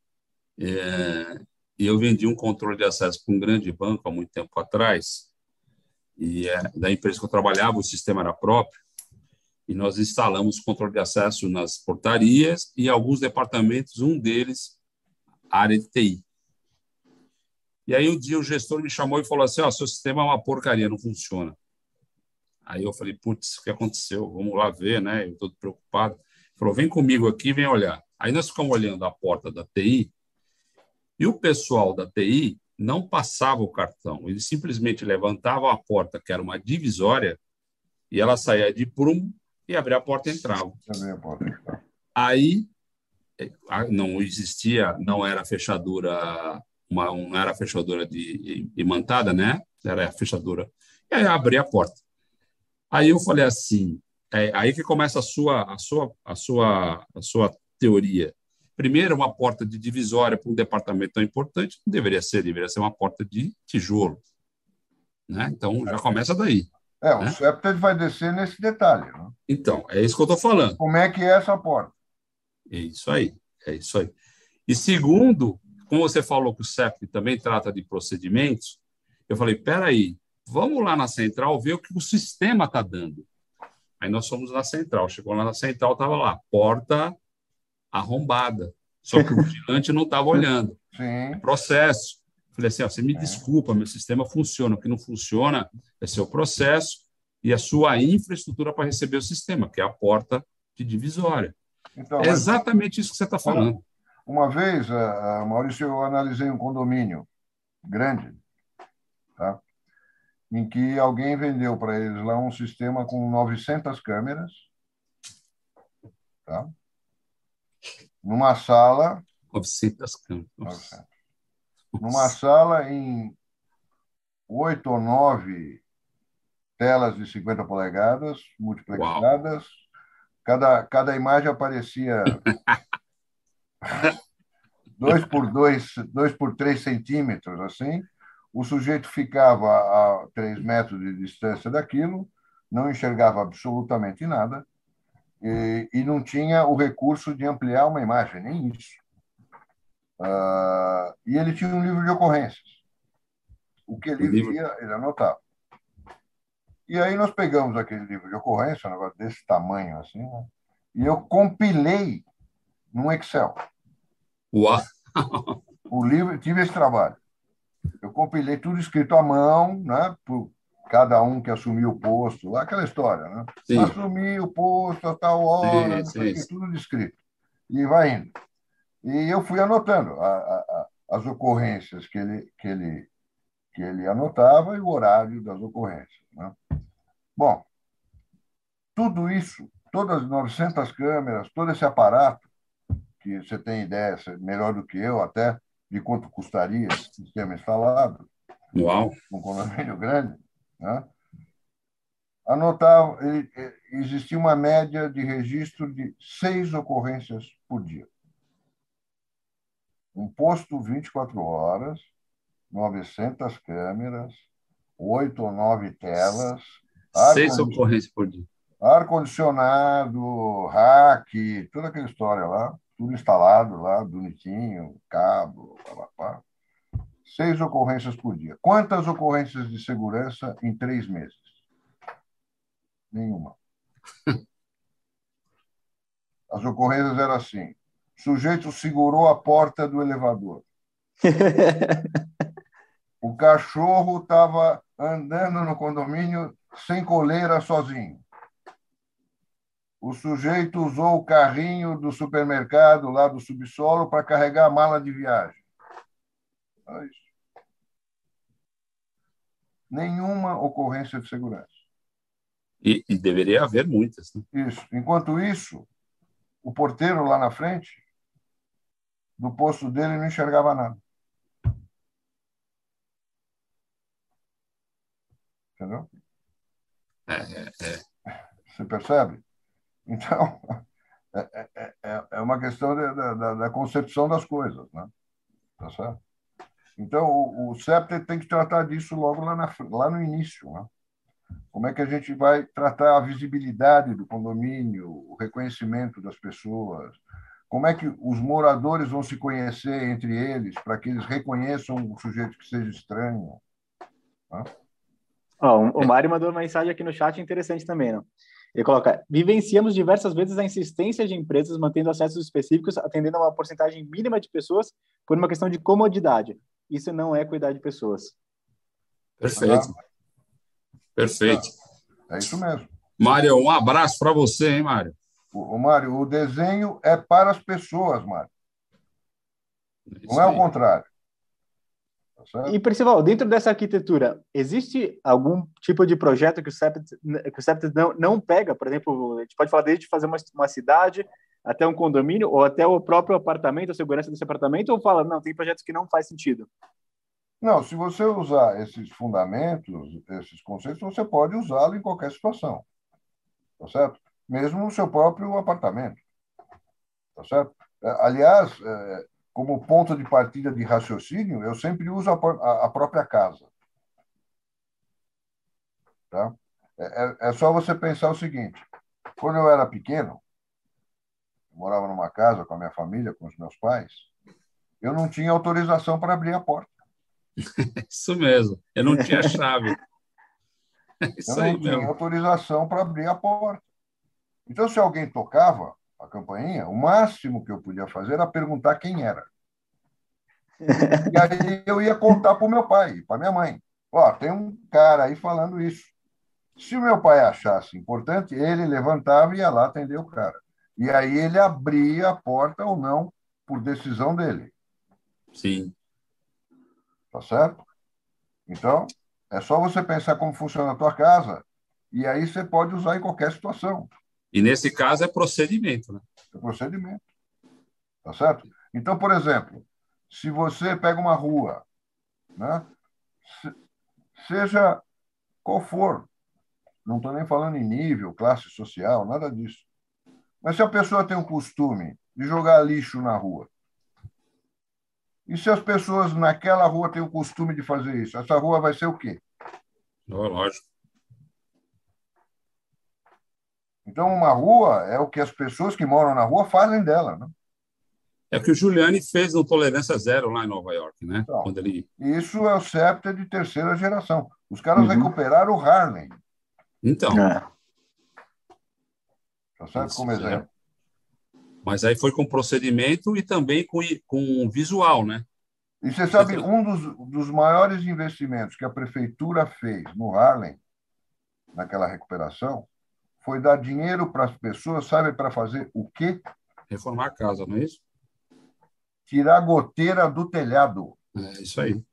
É, eu vendi um controle de acesso para um grande banco há muito tempo atrás, e é, da empresa que eu trabalhava, o sistema era próprio, e nós instalamos controle de acesso nas portarias e alguns departamentos, um deles, área de TI. E aí um dia o gestor me chamou e falou assim, oh, seu sistema é uma porcaria, não funciona. Aí eu falei, putz, o que aconteceu? Vamos lá ver, né? Eu estou preocupado. Ele falou, vem comigo aqui, vem olhar. Aí nós ficamos olhando a porta da TI e o pessoal da TI não passava o cartão. Eles simplesmente levantavam a porta, que era uma divisória, e ela saía de prum e abria a porta e entrava. Aí é, não existia, não era fechadura, uma, não era fechadura de imantada, né? Era a fechadura. E aí abria a porta. Aí eu falei assim, é aí que começa a sua, a sua, a sua, a sua teoria. Primeiro, uma porta de divisória para um departamento tão importante não deveria ser, deveria ser uma porta de tijolo. Né? Então, já começa daí. É, o né? Vai descer nesse detalhe. Né? Então, é isso que eu estou falando. Como é que é essa porta? É isso aí, é isso aí. E segundo, como você falou que o CEPTED também trata de procedimentos, eu falei, peraí, vamos lá na central ver o que o sistema está dando. Aí nós fomos na central, chegou lá na central, estava lá, porta arrombada. Só que o vigilante não estava olhando. Sim. Processo. Falei assim: ó, você me é. desculpa, meu sistema funciona. O que não funciona é seu processo e a sua infraestrutura para receber o sistema, que é a porta de divisória. Então, é exatamente isso que você está falando. Uma vez, uh, Maurício, eu analisei um condomínio grande, tá? Em que alguém vendeu para eles lá um sistema com 900 câmeras, tá? numa sala. 900 câmeras. Numa sala em oito ou nove telas de 50 polegadas, multiplexadas. Cada, cada imagem aparecia dois por dois, dois por três centímetros, assim. O sujeito ficava a três metros de distância daquilo, não enxergava absolutamente nada e, e não tinha o recurso de ampliar uma imagem, nem isso. Uh, e ele tinha um livro de ocorrências. O que ele via, ele anotava. E aí nós pegamos aquele livro de ocorrência, um negócio desse tamanho assim, né? e eu compilei num Excel. Uau! O livro, tive esse trabalho. Eu compilei tudo escrito à mão, né, por cada um que assumiu o posto, lá aquela história, né? Sim. Assumir o posto a tal hora, sim, sim. tudo descrito. E vai indo. E eu fui anotando a, a, as ocorrências que ele, que, ele, que ele anotava e o horário das ocorrências. Né? Bom, tudo isso, todas as 900 câmeras, todo esse aparato, que você tem ideia, melhor do que eu até, de quanto custaria esse sistema instalado, Uau. um condomínio grande, né? Anotava, existia uma média de registro de seis ocorrências por dia. Um posto 24 horas, 900 câmeras, oito ou nove telas. Seis ocorrências por dia. Ar-condicionado, hack, toda aquela história lá, tudo instalado lá, bonitinho, cabo, pá, pá seis ocorrências por dia. Quantas ocorrências de segurança em três meses? Nenhuma. As ocorrências eram assim: o sujeito segurou a porta do elevador. o cachorro estava andando no condomínio sem coleira sozinho. O sujeito usou o carrinho do supermercado lá do subsolo para carregar a mala de viagem. É isso. Nenhuma ocorrência de segurança. E, e deveria haver muitas. Né? Isso. Enquanto isso, o porteiro lá na frente, do posto dele, não enxergava nada. Entendeu? É, é, é. Você percebe? Então, é, é, é, é uma questão da, da, concepção das coisas. Né? Tá certo? Então, o, o CEPTER tem que tratar disso logo lá, na, lá no início. Né? Como é que a gente vai tratar a visibilidade do condomínio, o reconhecimento das pessoas? Como é que os moradores vão se conhecer entre eles para que eles reconheçam o sujeito que seja estranho? Né? Oh, o Mário mandou uma mensagem aqui no chat interessante também, não? Ele coloca: vivenciamos diversas vezes a insistência de empresas mantendo acessos específicos, atendendo a uma porcentagem mínima de pessoas por uma questão de comodidade. Isso não é cuidar de pessoas. Perfeito. Perfeito. É isso mesmo. Mário, um abraço para você, hein, Mário? O, o Mário, o desenho é para as pessoas, Mário. Não é o contrário. Tá e, Percival, dentro dessa arquitetura, existe algum tipo de projeto que o CEPT, que o CEPT não, não pega? Por exemplo, a gente pode falar desde fazer uma, uma cidade até um condomínio ou até o próprio apartamento, a segurança desse apartamento, ou fala, não, tem projetos que não faz sentido? Não, se você usar esses fundamentos, esses conceitos, você pode usá-lo em qualquer situação. Tá certo? Mesmo no seu próprio apartamento. Tá certo? É, aliás, é, como ponto de partida de raciocínio, eu sempre uso a, a própria casa. Tá? É, é, é só você pensar o seguinte: quando eu era pequeno, eu morava numa casa com a minha família, com os meus pais, eu não tinha autorização para abrir a porta. Isso mesmo, eu não tinha chave. Isso eu não tinha mesmo. autorização para abrir a porta. Então, se alguém tocava, a campainha, o máximo que eu podia fazer era perguntar quem era. E aí eu ia contar para o meu pai, para minha mãe. Ó, tem um cara aí falando isso. Se o meu pai achasse importante, ele levantava e ia lá atender o cara. E aí ele abria a porta ou não, por decisão dele. Sim. Tá certo? Então, é só você pensar como funciona a tua casa e aí você pode usar em qualquer situação. E nesse caso é procedimento, né? É procedimento. Tá certo? Então, por exemplo, se você pega uma rua, né? seja qual for, não estou nem falando em nível, classe social, nada disso. Mas se a pessoa tem o costume de jogar lixo na rua, e se as pessoas naquela rua têm o costume de fazer isso, essa rua vai ser o quê? Lógico. Então, uma rua é o que as pessoas que moram na rua fazem dela. Né? É o que o Giuliani fez no Tolerância Zero lá em Nova York, né? Então, Quando ele... Isso é o CEPTA de terceira geração. Os caras uhum. recuperaram o Harlem. Então. É. Tá certo? Como é. exemplo. É. Mas aí foi com procedimento e também com, com visual, né? E você sabe, um dos, dos maiores investimentos que a prefeitura fez no Harlem, naquela recuperação, foi dar dinheiro para as pessoas, sabe para fazer o quê? Reformar a casa, não é isso? Tirar a goteira do telhado. É isso aí.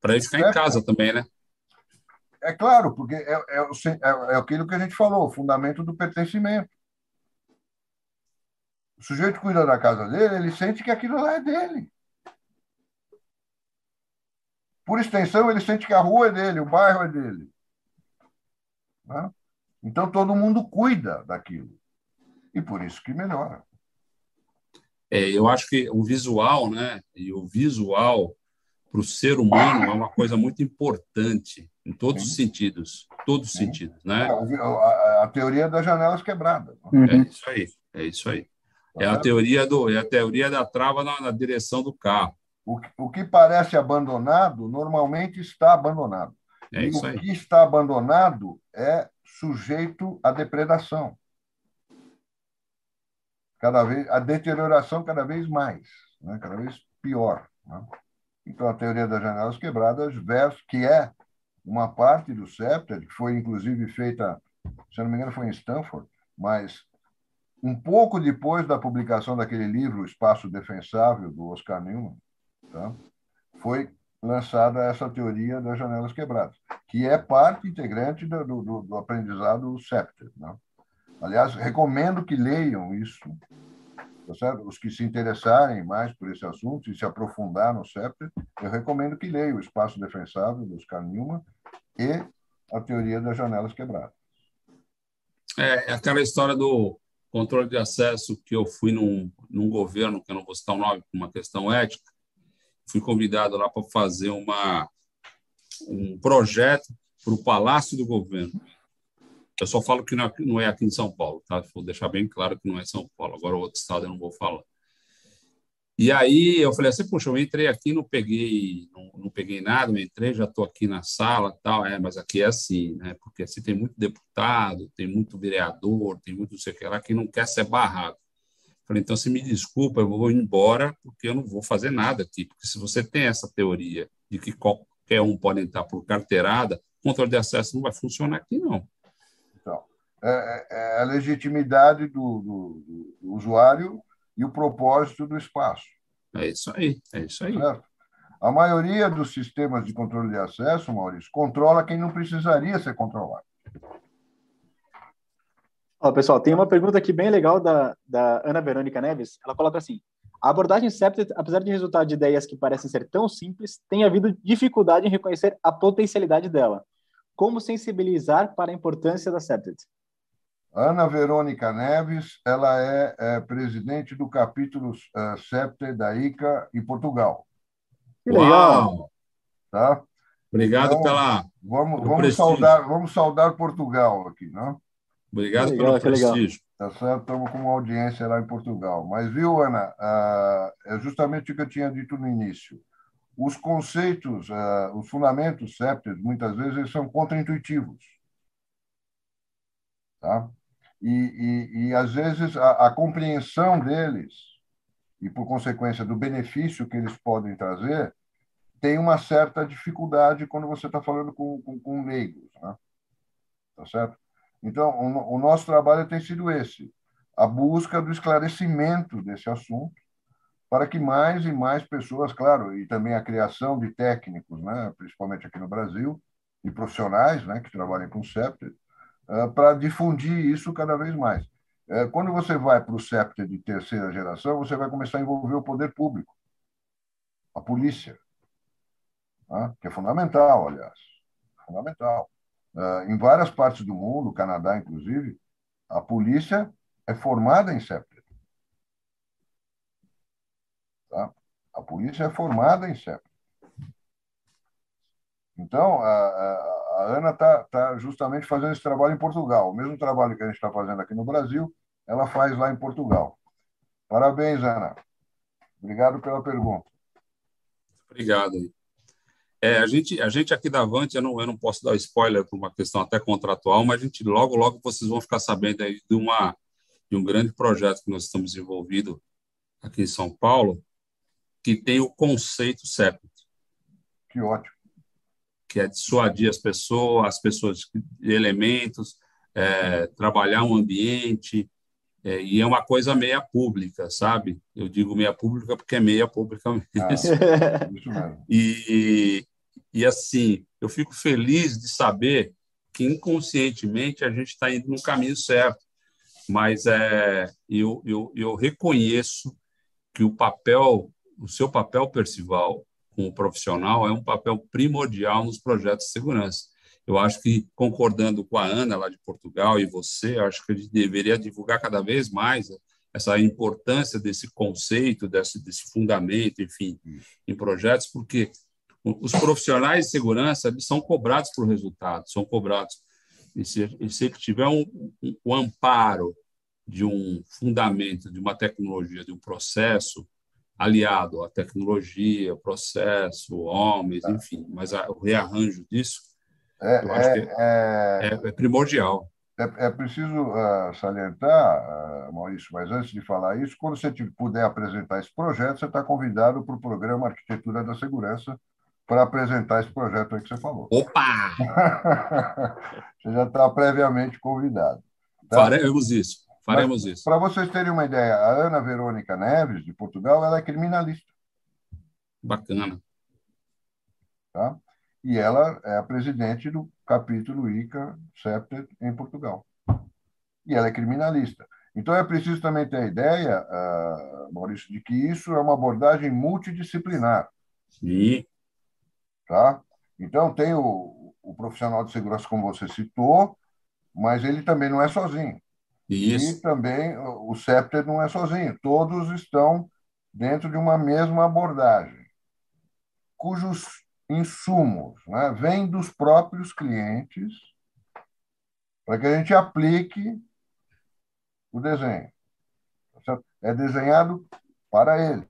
Para ele ficar é, em casa também, né? É claro, porque é, é, é, é aquilo que a gente falou, o fundamento do pertencimento. O sujeito cuida da casa dele, ele sente que aquilo lá é dele. Por extensão, ele sente que a rua é dele, o bairro é dele. Né? Então, todo mundo cuida daquilo. E por isso que melhora. É, eu acho que o visual, né? E o visual para o ser humano é uma coisa muito importante em todos Sim. os sentidos, todos os Sim. sentidos, né? É, a, a, teoria das janelas quebradas. Uhum. É isso aí, é isso aí. Tá é a teoria do, é a teoria da trava na, na direção do carro. O, o que parece abandonado normalmente está abandonado. É e isso o aí. que está abandonado é sujeito à depredação. Cada vez, a deterioração cada vez mais, né? cada vez pior. Né? Então, a teoria das janelas quebradas, verso, que é uma parte do CEPTER, que foi inclusive feita, se não me engano, foi em Stanford, mas um pouco depois da publicação daquele livro, O Espaço Defensável, do Oscar Newman, tá? foi lançada essa teoria das janelas quebradas, que é parte integrante do, do, do aprendizado CEPTER. Né? Aliás, recomendo que leiam isso, tá os que se interessarem mais por esse assunto e se aprofundar no CEPTER, eu recomendo que leiam O Espaço Defensável, do Oscar e a teoria das janelas quebradas. É, é aquela história do controle de acesso que eu fui num, num governo, que eu não vou citar o nome, por uma questão ética, fui convidado lá para fazer uma, um projeto para o Palácio do Governo. Eu só falo que não é aqui em São Paulo, tá? Vou deixar bem claro que não é São Paulo. Agora, outro estado eu não vou falar. E aí eu falei assim, puxa, eu entrei aqui, não peguei, não, não peguei nada, eu entrei, já estou aqui na sala, tal, é, mas aqui é assim, né? Porque assim tem muito deputado, tem muito vereador, tem muito não sei o que lá que não quer ser barrado. Falei, então você me desculpa, eu vou embora porque eu não vou fazer nada aqui, porque se você tem essa teoria de que qualquer um pode entrar por carteirada, controle de acesso não vai funcionar aqui não. Então, é, é, é a legitimidade do, do, do usuário e o propósito do espaço. É isso aí, é isso aí. Certo? A maioria dos sistemas de controle de acesso, Maurício, controla quem não precisaria ser controlado. Ó, pessoal, tem uma pergunta aqui bem legal da, da Ana Verônica Neves. Ela coloca assim: a abordagem Septet, apesar de resultar de ideias que parecem ser tão simples, tem havido dificuldade em reconhecer a potencialidade dela. Como sensibilizar para a importância da Septet? Ana Verônica Neves, ela é, é presidente do capítulo uh, SEPTE da ICA em Portugal. Que legal! Tá? Obrigado então, pela. Vamos, vamos, saudar, vamos saudar Portugal aqui, não? Obrigado legal, pelo prestígio. Tá certo? Estamos com uma audiência lá em Portugal. Mas, viu, Ana, uh, é justamente o que eu tinha dito no início. Os conceitos, uh, os fundamentos SEPTES, muitas vezes, eles são contraintuitivos. Tá? e, e, e às vezes, a, a, compreensão deles, e por consequência do benefício que eles podem trazer, tem uma certa dificuldade quando você está falando com, com, com leigos. Né? Tá certo? Então, o, o nosso trabalho tem sido esse: a busca do esclarecimento desse assunto, para que mais e mais pessoas, claro, e também a criação de técnicos, né, principalmente aqui no Brasil, e profissionais né, que trabalham com septer, eh, para difundir isso cada vez mais. Eh, quando você vai para o CEPTE de terceira geração, você vai começar a envolver o poder público, a polícia, né? que é fundamental, aliás, fundamental. Eh, em várias partes do mundo, Canadá inclusive, a polícia é formada em CEPTE. Tá? A polícia é formada em CEPTE. Então, a, a a Ana está tá justamente fazendo esse trabalho em Portugal. O mesmo trabalho que a gente está fazendo aqui no Brasil, ela faz lá em Portugal. Parabéns, Ana. Obrigado pela pergunta. Obrigado. É, a, gente, a gente aqui da Avante, eu não, eu não posso dar spoiler por uma questão até contratual, mas a gente logo, logo vocês vão ficar sabendo aí de, uma, de um grande projeto que nós estamos desenvolvido aqui em São Paulo, que tem o conceito CEP. Que ótimo que é dissuadir as pessoas, as pessoas de elementos, é, trabalhar um ambiente, é, e é uma coisa meia pública, sabe? Eu digo meia pública porque é meia pública mesmo. Ah, e, e, assim, eu fico feliz de saber que inconscientemente a gente está indo no caminho certo, mas é, eu, eu, eu reconheço que o papel, o seu papel, Percival, com o profissional é um papel primordial nos projetos de segurança. Eu acho que, concordando com a Ana, lá de Portugal, e você, acho que a gente deveria divulgar cada vez mais essa importância desse conceito, desse, desse fundamento, enfim, em projetos, porque os profissionais de segurança são cobrados por resultados, são cobrados. E se, e se tiver um, um, um amparo de um fundamento, de uma tecnologia, de um processo, aliado à tecnologia, processo, homens, tá. enfim, mas a, o rearranjo disso, É, é, é, é, primordial. É, é preciso uh, salientar, uh, Maurício, mas antes de falar isso, quando você puder apresentar esse projeto, você está convidado para o programa Arquitetura da Segurança para apresentar esse projeto aí que você falou. Opa! você já está previamente convidado. Tá? Faremos isso. Faremos mas, isso. Para vocês terem uma ideia, a Ana Verônica Neves, de Portugal, ela é criminalista. Bacana. Tá? E ela é a presidente do capítulo ICA CEPTER em Portugal. E ela é criminalista. Então, é preciso também ter a ideia, uh, Maurício, de que isso é uma abordagem multidisciplinar. Sim. Tá? Então, tem o, o profissional de segurança, como você citou, mas ele também não é sozinho. Isso. E também o CEPTER não é sozinho. Todos estão dentro de uma mesma abordagem, cujos insumos né, vêm dos próprios clientes para que a gente aplique o desenho. É desenhado para eles.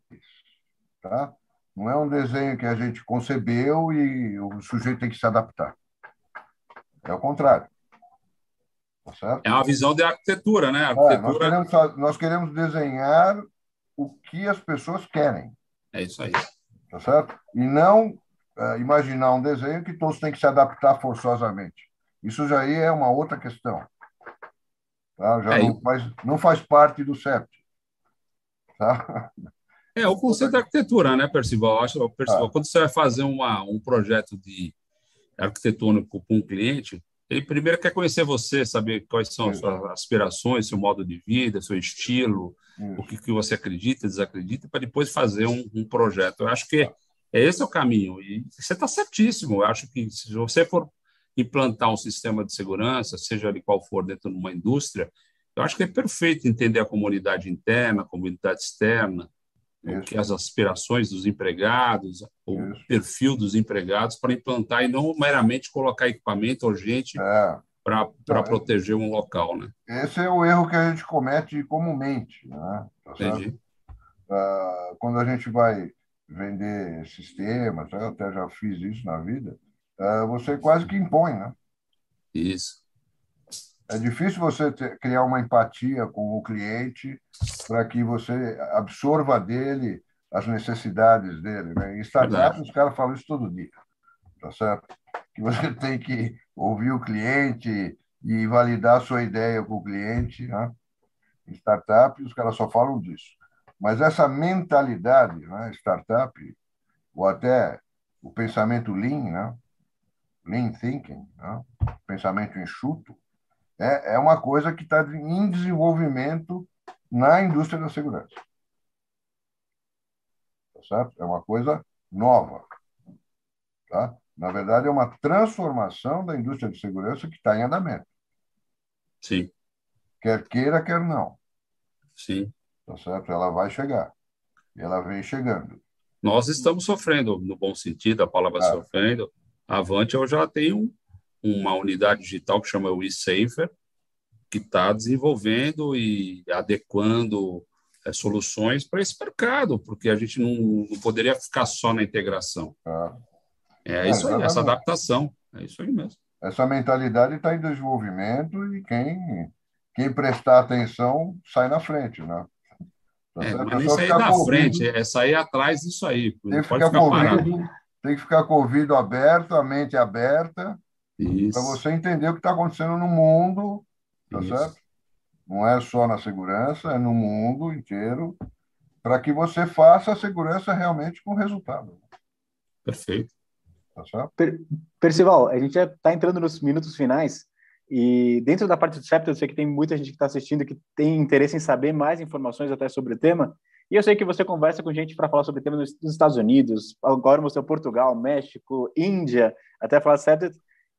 Tá? Não é um desenho que a gente concebeu e o sujeito tem que se adaptar. É o contrário. Tá é uma visão de arquitetura, né? Arquitetura... É, nós, queremos, nós queremos desenhar o que as pessoas querem. É isso aí. Tá certo? E não uh, imaginar um desenho que todos têm que se adaptar forçosamente. Isso já é uma outra questão. Tá? Já é, não, faz, não faz parte do CEPT. Tá? É, o conceito da arquitetura, né, Percival? Acho, Percival, ah. quando você vai fazer uma, um projeto de arquitetônico com um cliente, ele primeiro quer conhecer você, saber quais são as suas aspirações, seu modo de vida, seu estilo, o que, que você acredita, desacredita, para depois fazer um, um, projeto. Eu acho que esse é o caminho. E você está certíssimo. Eu acho que se você for implantar um sistema de segurança, seja ele qual for, dentro de uma indústria, eu acho que é perfeito entender a comunidade interna, a comunidade externa, o que as aspirações dos empregados, o Isso. perfil dos empregados para implantar e não meramente colocar equipamento ou gente é. para então, proteger um local, né? Esse é o erro que a gente comete comumente, né? Tá Entendi. Uh, quando a gente vai vender sistemas, eu até já fiz isso na vida, uh, você quase que impõe, né? Isso. É difícil você ter, criar uma empatia com o cliente para que você absorva dele as necessidades dele. Né? Em startups, os caras falam isso todo dia, tá certo? Que você tem que ouvir o cliente e validar a sua ideia com o cliente. Né? Em startup, os caras só falam disso. Mas essa mentalidade, né, startup, ou até o pensamento lean, né? lean thinking, né? pensamento enxuto, é, é uma coisa que está em desenvolvimento na indústria da segurança. Tá certo? É uma coisa nova. Tá? Na verdade, é uma transformação da indústria de segurança que está em andamento. Sim. Quer queira, quer não. Sim. Tá certo? Ela vai chegar. E ela vem chegando. Nós estamos sofrendo, no bom sentido, a palavra ah. sofrendo. Avante, eu já tenho uma unidade digital que chama o eSafer, que está desenvolvendo e adequando é, soluções para esse mercado, porque a gente não, não poderia ficar só na integração. Ah. É, é isso aí, essa adaptação. É isso aí mesmo. Essa mentalidade está em desenvolvimento e quem, quem prestar atenção sai na frente, né? Tá é, mas nem sair na frente, é sair atrás disso aí. Tem que, ficar ficar ouvido, tem que ficar com o ouvido aberto, a mente aberta, para você entender o que está acontecendo no mundo, tá Isso. certo? Não é só na segurança, é no mundo inteiro, para que você faça a segurança realmente com resultado. Perfeito. Tá certo? Per Percival, a gente já está entrando nos minutos finais. E dentro da parte do chapter, eu sei que tem muita gente que está assistindo que tem interesse em saber mais informações até sobre o tema. E eu sei que você conversa com gente para falar sobre o tema nos Estados Unidos, agora mostrou Portugal, México, Índia, até falar chapter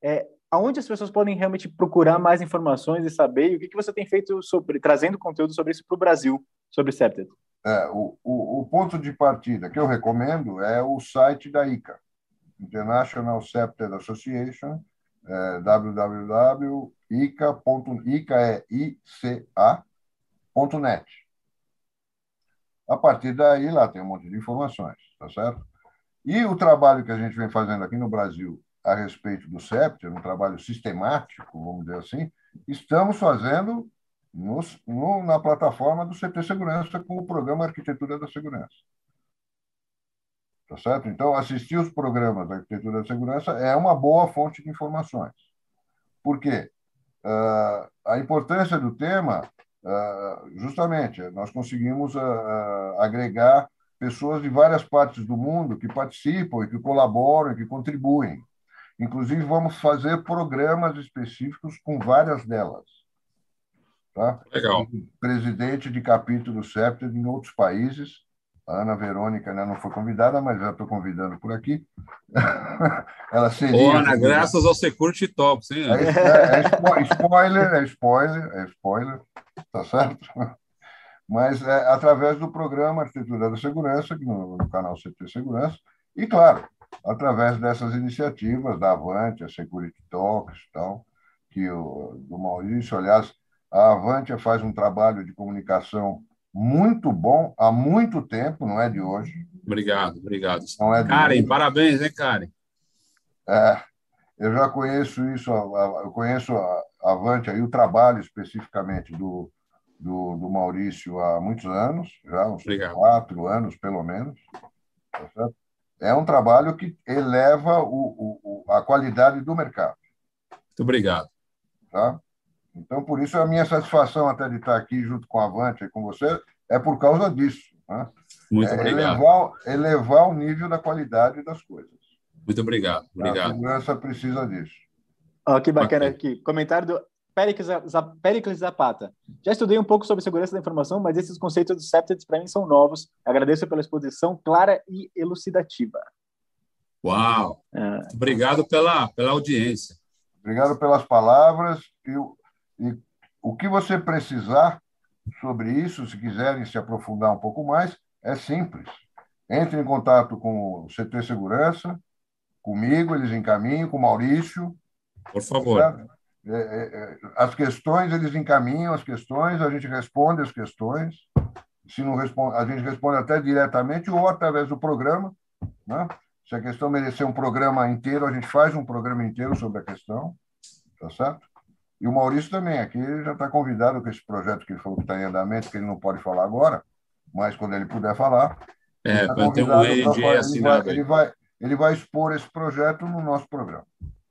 é, aonde as pessoas podem realmente procurar mais informações e saber e o que, que você tem feito sobre trazendo conteúdo sobre isso para o Brasil, sobre Septet? É, o, o, o, ponto de partida que eu recomendo é o site da ICA, International Septet Association, é, www.ica.net. A partir daí, lá tem um monte de informações, tá certo? E o trabalho que a gente vem fazendo aqui no Brasil a respeito do CEPT, um trabalho sistemático, vamos dizer assim, estamos fazendo nos, no, na plataforma do CT Segurança com o programa Arquitetura da Segurança. Tá certo? Então, assistir os programas da Arquitetura da Segurança é uma boa fonte de informações. Por quê? Uh, a importância do tema, uh, justamente, nós conseguimos uh, agregar pessoas de várias partes do mundo que participam e que colaboram e que contribuem. Inclusive, vamos fazer programas específicos com várias delas. Tá? Legal. Presidente de capítulo CEPT em outros países. A Ana Verônica né, não foi convidada, mas já estou convidando por aqui. Ela seria. Ô, Ana, graças ao Security Talks, hein? É, é, é, spoiler, é spoiler, é spoiler, tá certo? Mas é através do programa Arquitetura da Segurança, no, no canal CT Segurança, e, claro, através dessas iniciativas da Avante, a Security Talks tal, que o, do Maurício, aliás, a Avante faz um trabalho de comunicação muito bom há muito tempo, não é de hoje. Obrigado, obrigado. Não é Karen, hoje. parabéns, hein, Karen? É, eu já conheço isso, eu conheço a Avante aí, o trabalho especificamente do, do, do Maurício há muitos anos, já uns obrigado. quatro anos, pelo menos. Tá é um trabalho que eleva o, o, a qualidade do mercado. Muito obrigado. Tá? Então, por isso, a minha satisfação até de estar aqui junto com a Avante e com você é por causa disso. Né? Muito é obrigado. Elevar, elevar o nível da qualidade das coisas. Muito obrigado. obrigado. A segurança precisa disso. Oh, que bacana aqui. Comentário do Pericles Zapata. Já estudei um pouco sobre segurança da informação, mas esses conceitos dos septets para mim são novos. Agradeço pela exposição clara e elucidativa. Uau! É. Obrigado pela, pela audiência. Obrigado pelas palavras. E, e o que você precisar sobre isso, se quiserem se aprofundar um pouco mais, é simples. Entre em contato com o CT Segurança, comigo, eles encaminham, com o Maurício. Por favor. Certo? É, é, é, as questões, eles encaminham as questões, a gente responde as questões. Se não responde, a gente responde até diretamente ou através do programa. Né? Se a questão merecer um programa inteiro, a gente faz um programa inteiro sobre a questão. Tá certo? E o Maurício também, aqui já está convidado com esse projeto que ele falou que está em andamento, que ele não pode falar agora, mas quando ele puder falar. É, tá ter um END assinado. Vai, ele, vai, ele vai expor esse projeto no nosso programa.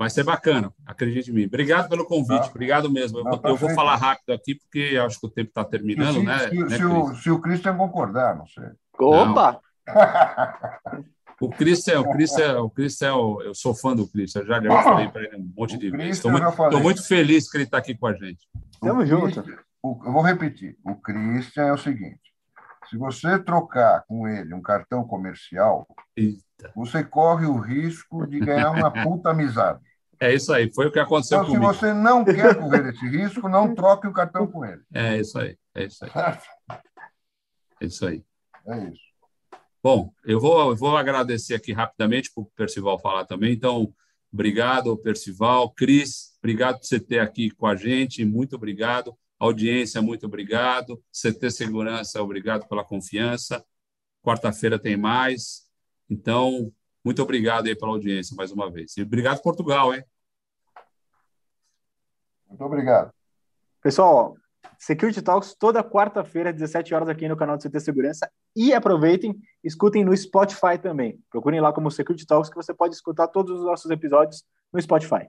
Vai ser bacana, acredite em mim. Obrigado pelo convite, tá. obrigado mesmo. Eu, tá eu vou falar rápido aqui, porque acho que o tempo está terminando, se, né? Se, né, se, o, se o Christian concordar, não sei. Opa! o Christian, o Christian, o Christian, eu sou fã do Christian, já, já falei para ele um monte de vezes. Estou muito, muito, feliz que ele está aqui com a gente. Tamo junto. eu vou repetir. O Christian é o seguinte: se você trocar com ele um cartão comercial, Eita. você corre o risco de ganhar uma puta amizade. É isso aí, foi o que aconteceu então, comigo. se você não quer correr esse risco, não troque o cartão com ele. É isso aí, é isso aí. É isso aí. É isso. Bom, eu vou, eu vou agradecer aqui rapidamente para o Percival falar também. Então, obrigado, Percival. Cris, obrigado por você ter aqui com a gente. Muito obrigado. Audiência, muito obrigado. CT Segurança, obrigado pela confiança. Quarta-feira tem mais. Então, muito obrigado aí pela audiência mais uma vez. E obrigado, Portugal, hein? Muito obrigado. Pessoal, Security Talks toda quarta-feira, às 17 horas, aqui no canal do CT Segurança. E aproveitem, escutem no Spotify também. Procurem lá como Security Talks, que você pode escutar todos os nossos episódios no Spotify.